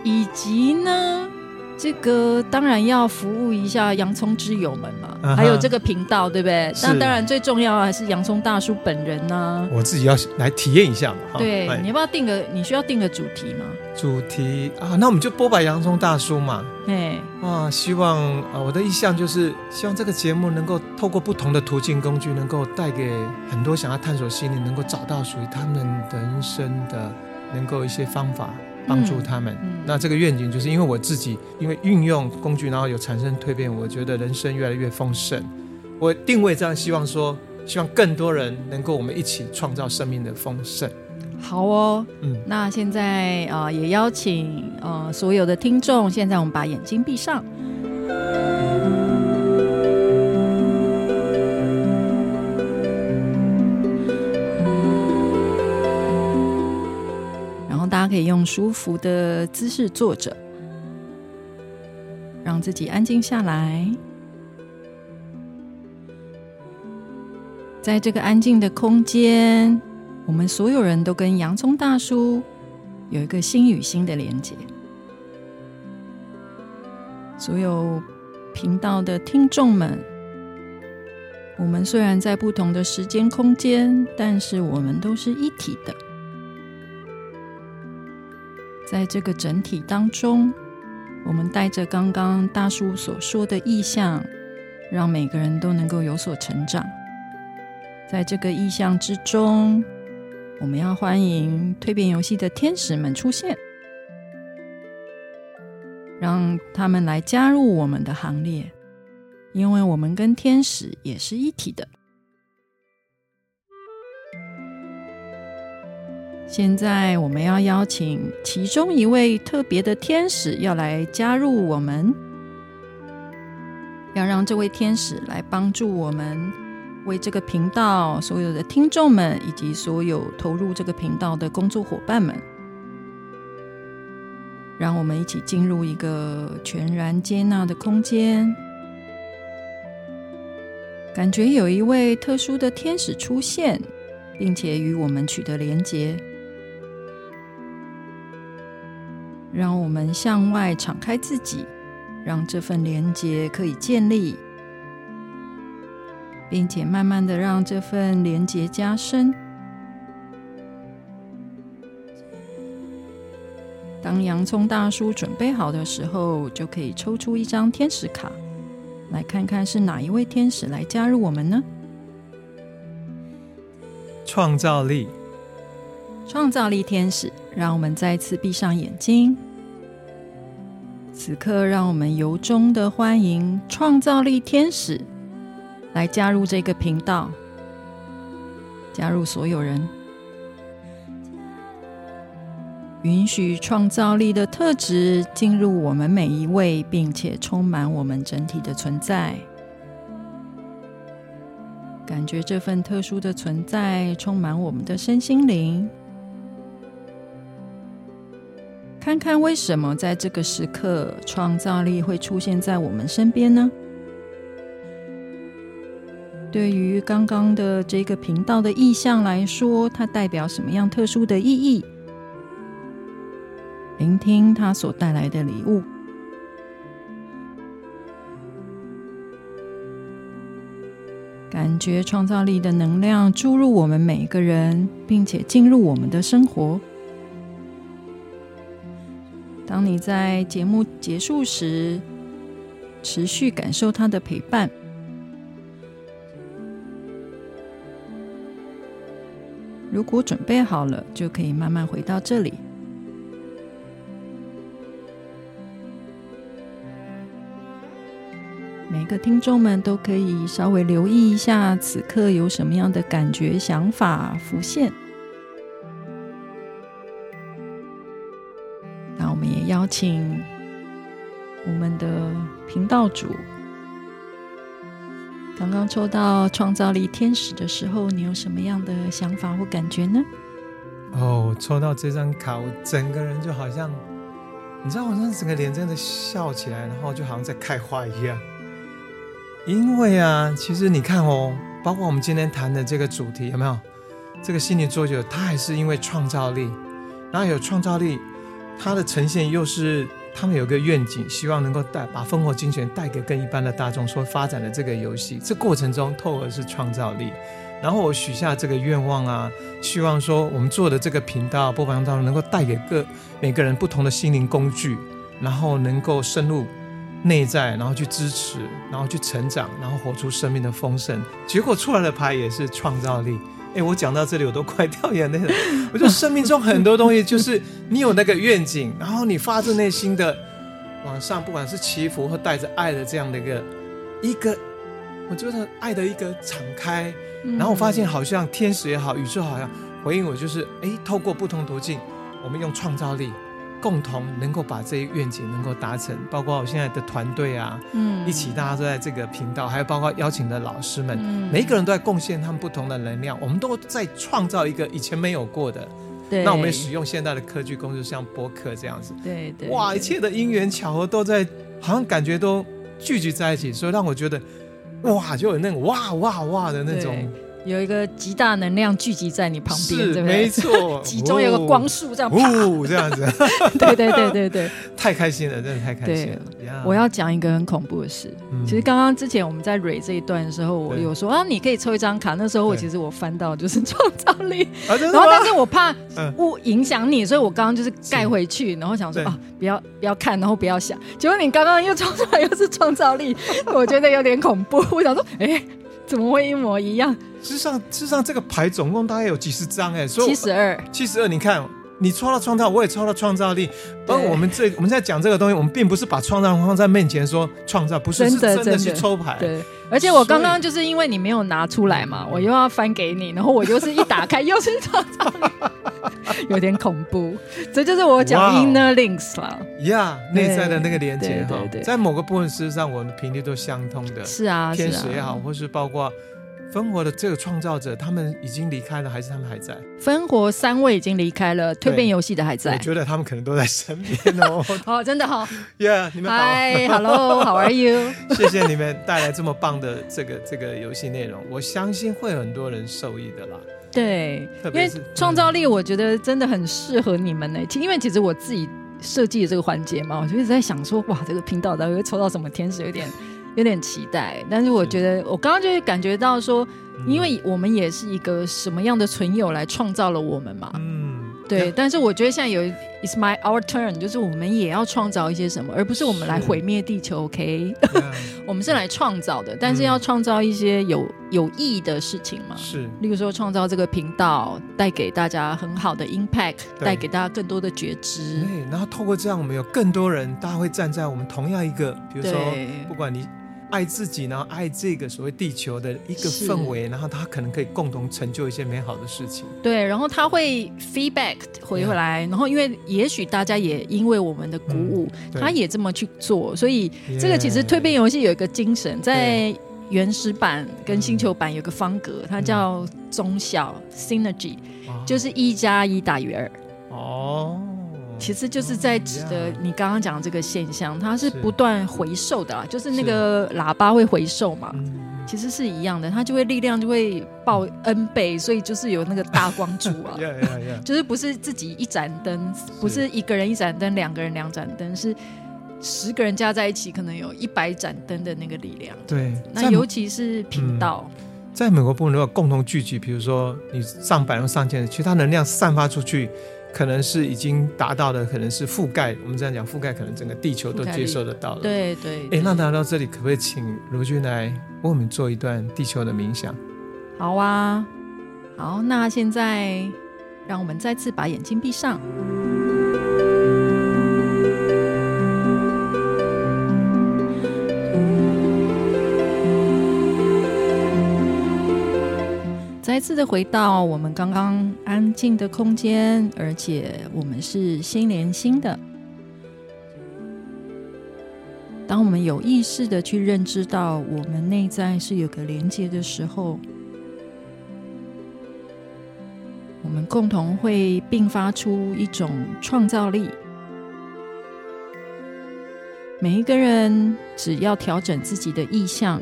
以及呢。这个当然要服务一下洋葱之友们嘛，uh -huh. 还有这个频道，对不对？那当然最重要还是洋葱大叔本人呢、啊。我自己要来体验一下嘛。对，你要不要定个？你需要定个主题吗？主题啊，那我们就播吧洋葱大叔嘛。哎，啊，希望啊，我的意向就是希望这个节目能够透过不同的途径工具，能够带给很多想要探索心灵，能够找到属于他们人生的，能够一些方法。帮助他们、嗯嗯，那这个愿景就是因为我自己，因为运用工具，然后有产生蜕变，我觉得人生越来越丰盛。我定位这样，希望说，希望更多人能够我们一起创造生命的丰盛。好哦，嗯，那现在啊、呃，也邀请呃所有的听众，现在我们把眼睛闭上。他可以用舒服的姿势坐着，让自己安静下来。在这个安静的空间，我们所有人都跟洋葱大叔有一个心与心的连接。所有频道的听众们，我们虽然在不同的时间空间，但是我们都是一体的。在这个整体当中，我们带着刚刚大叔所说的意象，让每个人都能够有所成长。在这个意象之中，我们要欢迎蜕变游戏的天使们出现，让他们来加入我们的行列，因为我们跟天使也是一体的。现在我们要邀请其中一位特别的天使要来加入我们，要让这位天使来帮助我们，为这个频道所有的听众们以及所有投入这个频道的工作伙伴们，让我们一起进入一个全然接纳的空间，感觉有一位特殊的天使出现，并且与我们取得连结。让我们向外敞开自己，让这份连结可以建立，并且慢慢的让这份连结加深。当洋葱大叔准备好的时候，就可以抽出一张天使卡，来看看是哪一位天使来加入我们呢？创造力，创造力天使，让我们再次闭上眼睛。此刻，让我们由衷的欢迎创造力天使来加入这个频道，加入所有人，允许创造力的特质进入我们每一位，并且充满我们整体的存在。感觉这份特殊的存在充满我们的身心灵。看看为什么在这个时刻，创造力会出现在我们身边呢？对于刚刚的这个频道的意象来说，它代表什么样特殊的意义？聆听它所带来的礼物，感觉创造力的能量注入我们每一个人，并且进入我们的生活。当你在节目结束时，持续感受他的陪伴。如果准备好了，就可以慢慢回到这里。每个听众们都可以稍微留意一下，此刻有什么样的感觉、想法浮现。邀请我们的频道主，刚刚抽到创造力天使的时候，你有什么样的想法或感觉呢？哦，抽到这张卡，我整个人就好像，你知道，我那整个脸真的笑起来，然后就好像在开花一样。因为啊，其实你看哦，包括我们今天谈的这个主题，有没有？这个心灵桌游，它还是因为创造力，然后有创造力。它的呈现又是他们有个愿景，希望能够带把丰活精选带给更一般的大众所发展的这个游戏。这过程中透的是创造力，然后我许下这个愿望啊，希望说我们做的这个频道播放当中能够带给各每个人不同的心灵工具，然后能够深入内在，然后去支持，然后去成长，然后活出生命的丰盛。结果出来的牌也是创造力。哎，我讲到这里，我都快掉眼泪了。我觉得生命中很多东西，就是你有那个愿景，然后你发自内心的往上，不管是祈福或带着爱的这样的一个一个，我觉得爱的一个敞开。然后我发现，好像天使也好，宇宙好像回应我，就是哎，透过不同途径，我们用创造力。共同能够把这些愿景能够达成，包括我现在的团队啊，嗯，一起大家都在这个频道，还有包括邀请的老师们，嗯，每一个人都在贡献他们不同的能量，我们都在创造一个以前没有过的。对，那我们使用现代的科技工具，像播客这样子，对对，哇，一切的因缘巧合都在，好像感觉都聚集在一起，所以让我觉得，哇，就有那种哇哇哇的那种有一个极大能量聚集在你旁边，对不对？没错，其中有个光束这样，呜，这样子，对对对对对，太开心了，真的太开心了。我要讲一个很恐怖的事，其实刚刚之前我们在蕊这一段的时候，我有说啊，你可以抽一张卡。那时候我其实我翻到就是创造力，然后但是我怕误影响你，所以我刚刚就是盖回去，然后想说啊，不要不要看，然后不要想。结果你刚刚又抽出来又是创造力，我觉得有点恐怖。我想说，哎。怎么会一模一样？事实上，事实上，这个牌总共大概有几十张哎，所以七十二，七十二。你看，你抽到创造，我也抽到创造力。而我们这我们在讲这个东西，我们并不是把创造放在面前说创造，不是真的，真的是抽牌。对，而且我刚刚就是因为你没有拿出来嘛，我又要翻给你，然后我又是一打开又是创造力，有点恐怖。这就是我讲 inner links 了。呀，内在的那个连接哈，在某个部分事实上我们的频率都相通的。是啊，天使也好，或是包括。芬活的这个创造者，他们已经离开了，还是他们还在？分活三位已经离开了，蜕变游戏的还在。我觉得他们可能都在身边哦。哦，真的好。Yeah，你们好。Hi，Hello，How are you？谢谢你们带来这么棒的这个这个游戏内容，我相信会有很多人受益的啦。对，因为创造力，我觉得真的很适合你们呢。因为其实我自己设计的这个环节嘛，我就一直在想说，哇，这个频道到底会抽到什么天使？有点。有点期待，但是我觉得我刚刚就会感觉到说，因为我们也是一个什么样的存有来创造了我们嘛，嗯，对。但是我觉得现在有 It's my our turn，就是我们也要创造一些什么，而不是我们来毁灭地球。OK，我们是来创造的，但是要创造一些有有意义的事情嘛，是。例如说创造这个频道，带给大家很好的 impact，带给大家更多的觉知。对，然后透过这样，我们有更多人，大家会站在我们同样一个，比如说，不管你。爱自己，然后爱这个所谓地球的一个氛围，然后他可能可以共同成就一些美好的事情。对，然后他会 feedback 回回来，Yeah. 然后因为也许大家也因为我们的鼓舞，嗯、他也这么去做，所以这个其实蜕变游戏有一个精神，在原始版跟星球版有个方格，它叫中小 synergy，、嗯、就是一加一大于二。哦。其实就是在指的你刚刚讲的这个现象，它是不断回授的啊，就是那个喇叭会回授嘛，其实是一样的，它就会力量就会爆 N 倍，所以就是有那个大光柱啊 就是不是自己一盏灯，不是一个人一盏灯，两个人两盏灯，是十个人加在一起，可能有一百盏灯的那个力量。对，那尤其是频道，在美国部如果共同聚集，比如说你上百人、上千人，其实它能量散发出去。可能是已经达到的，可能是覆盖。我们这样讲，覆盖可能整个地球都接受得到了。对对。哎、欸，那聊到这里，可不可以请卢君来为我们做一段地球的冥想？好啊，好，那现在让我们再次把眼睛闭上。再次的回到我们刚刚安静的空间，而且我们是心连心的。当我们有意识的去认知到我们内在是有个连接的时候，我们共同会并发出一种创造力。每一个人只要调整自己的意向。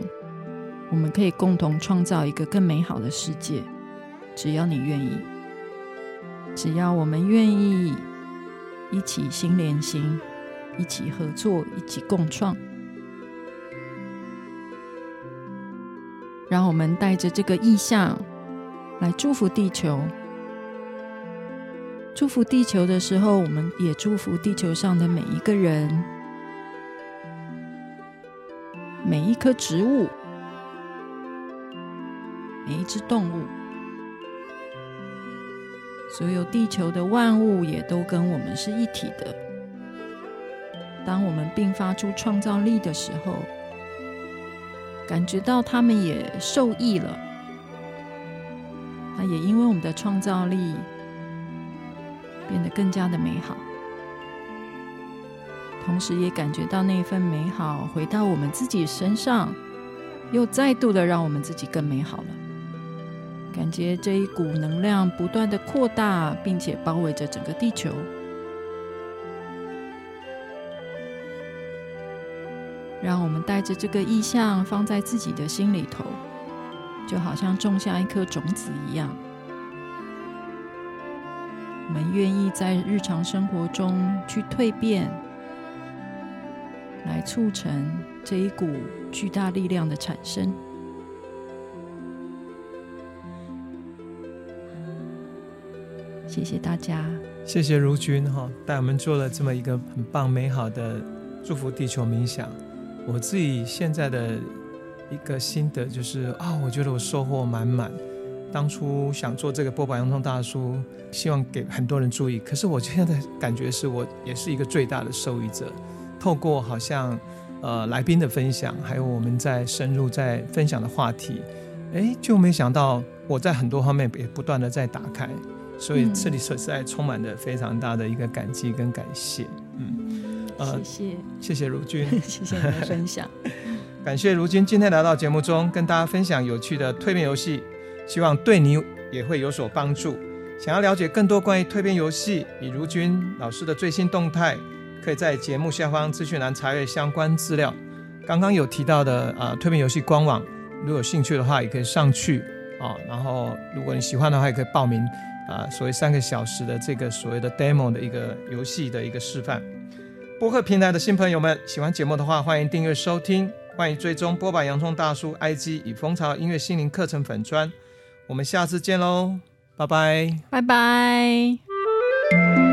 我们可以共同创造一个更美好的世界，只要你愿意，只要我们愿意一起心连心，一起合作，一起共创。让我们带着这个意向来祝福地球。祝福地球的时候，我们也祝福地球上的每一个人，每一棵植物。每一只动物，所有地球的万物也都跟我们是一体的。当我们并发出创造力的时候，感觉到他们也受益了。那也因为我们的创造力变得更加的美好，同时也感觉到那份美好回到我们自己身上，又再度的让我们自己更美好了。感觉这一股能量不断的扩大，并且包围着整个地球。让我们带着这个意象放在自己的心里头，就好像种下一颗种子一样。我们愿意在日常生活中去蜕变，来促成这一股巨大力量的产生。谢谢大家，谢谢如君哈，带我们做了这么一个很棒美好的祝福地球冥想。我自己现在的一个心得就是啊，我觉得我收获满满。当初想做这个剥吧！洋葱大叔，希望给很多人注意。可是我现在感觉是我也是一个最大的受益者。透过好像呃来宾的分享，还有我们在深入在分享的话题，哎，就没想到我在很多方面也不断的在打开。所以这里实在充满着非常大的一个感激跟感谢。嗯，呃，谢谢，谢谢如君，谢谢你的分享。感谢如君今天来到节目中，跟大家分享有趣的蜕变游戏。希望对你也会有所帮助。想要了解更多关于蜕变游戏与如君老师的最新动态，可以在节目下方资讯栏查阅相关资料。刚刚有提到的啊，蜕变游戏官网，如果有兴趣的话，也可以上去啊。然后，如果你喜欢的话，也可以报名啊。所谓三个小时的这个所谓的 demo 的一个游戏的一个示范。播客平台的新朋友们，喜欢节目的话，欢迎订阅收听，欢迎追踪波板！洋葱大叔 IG 与蜂巢音乐心灵课程粉专。我们下次见喽，拜拜，拜拜。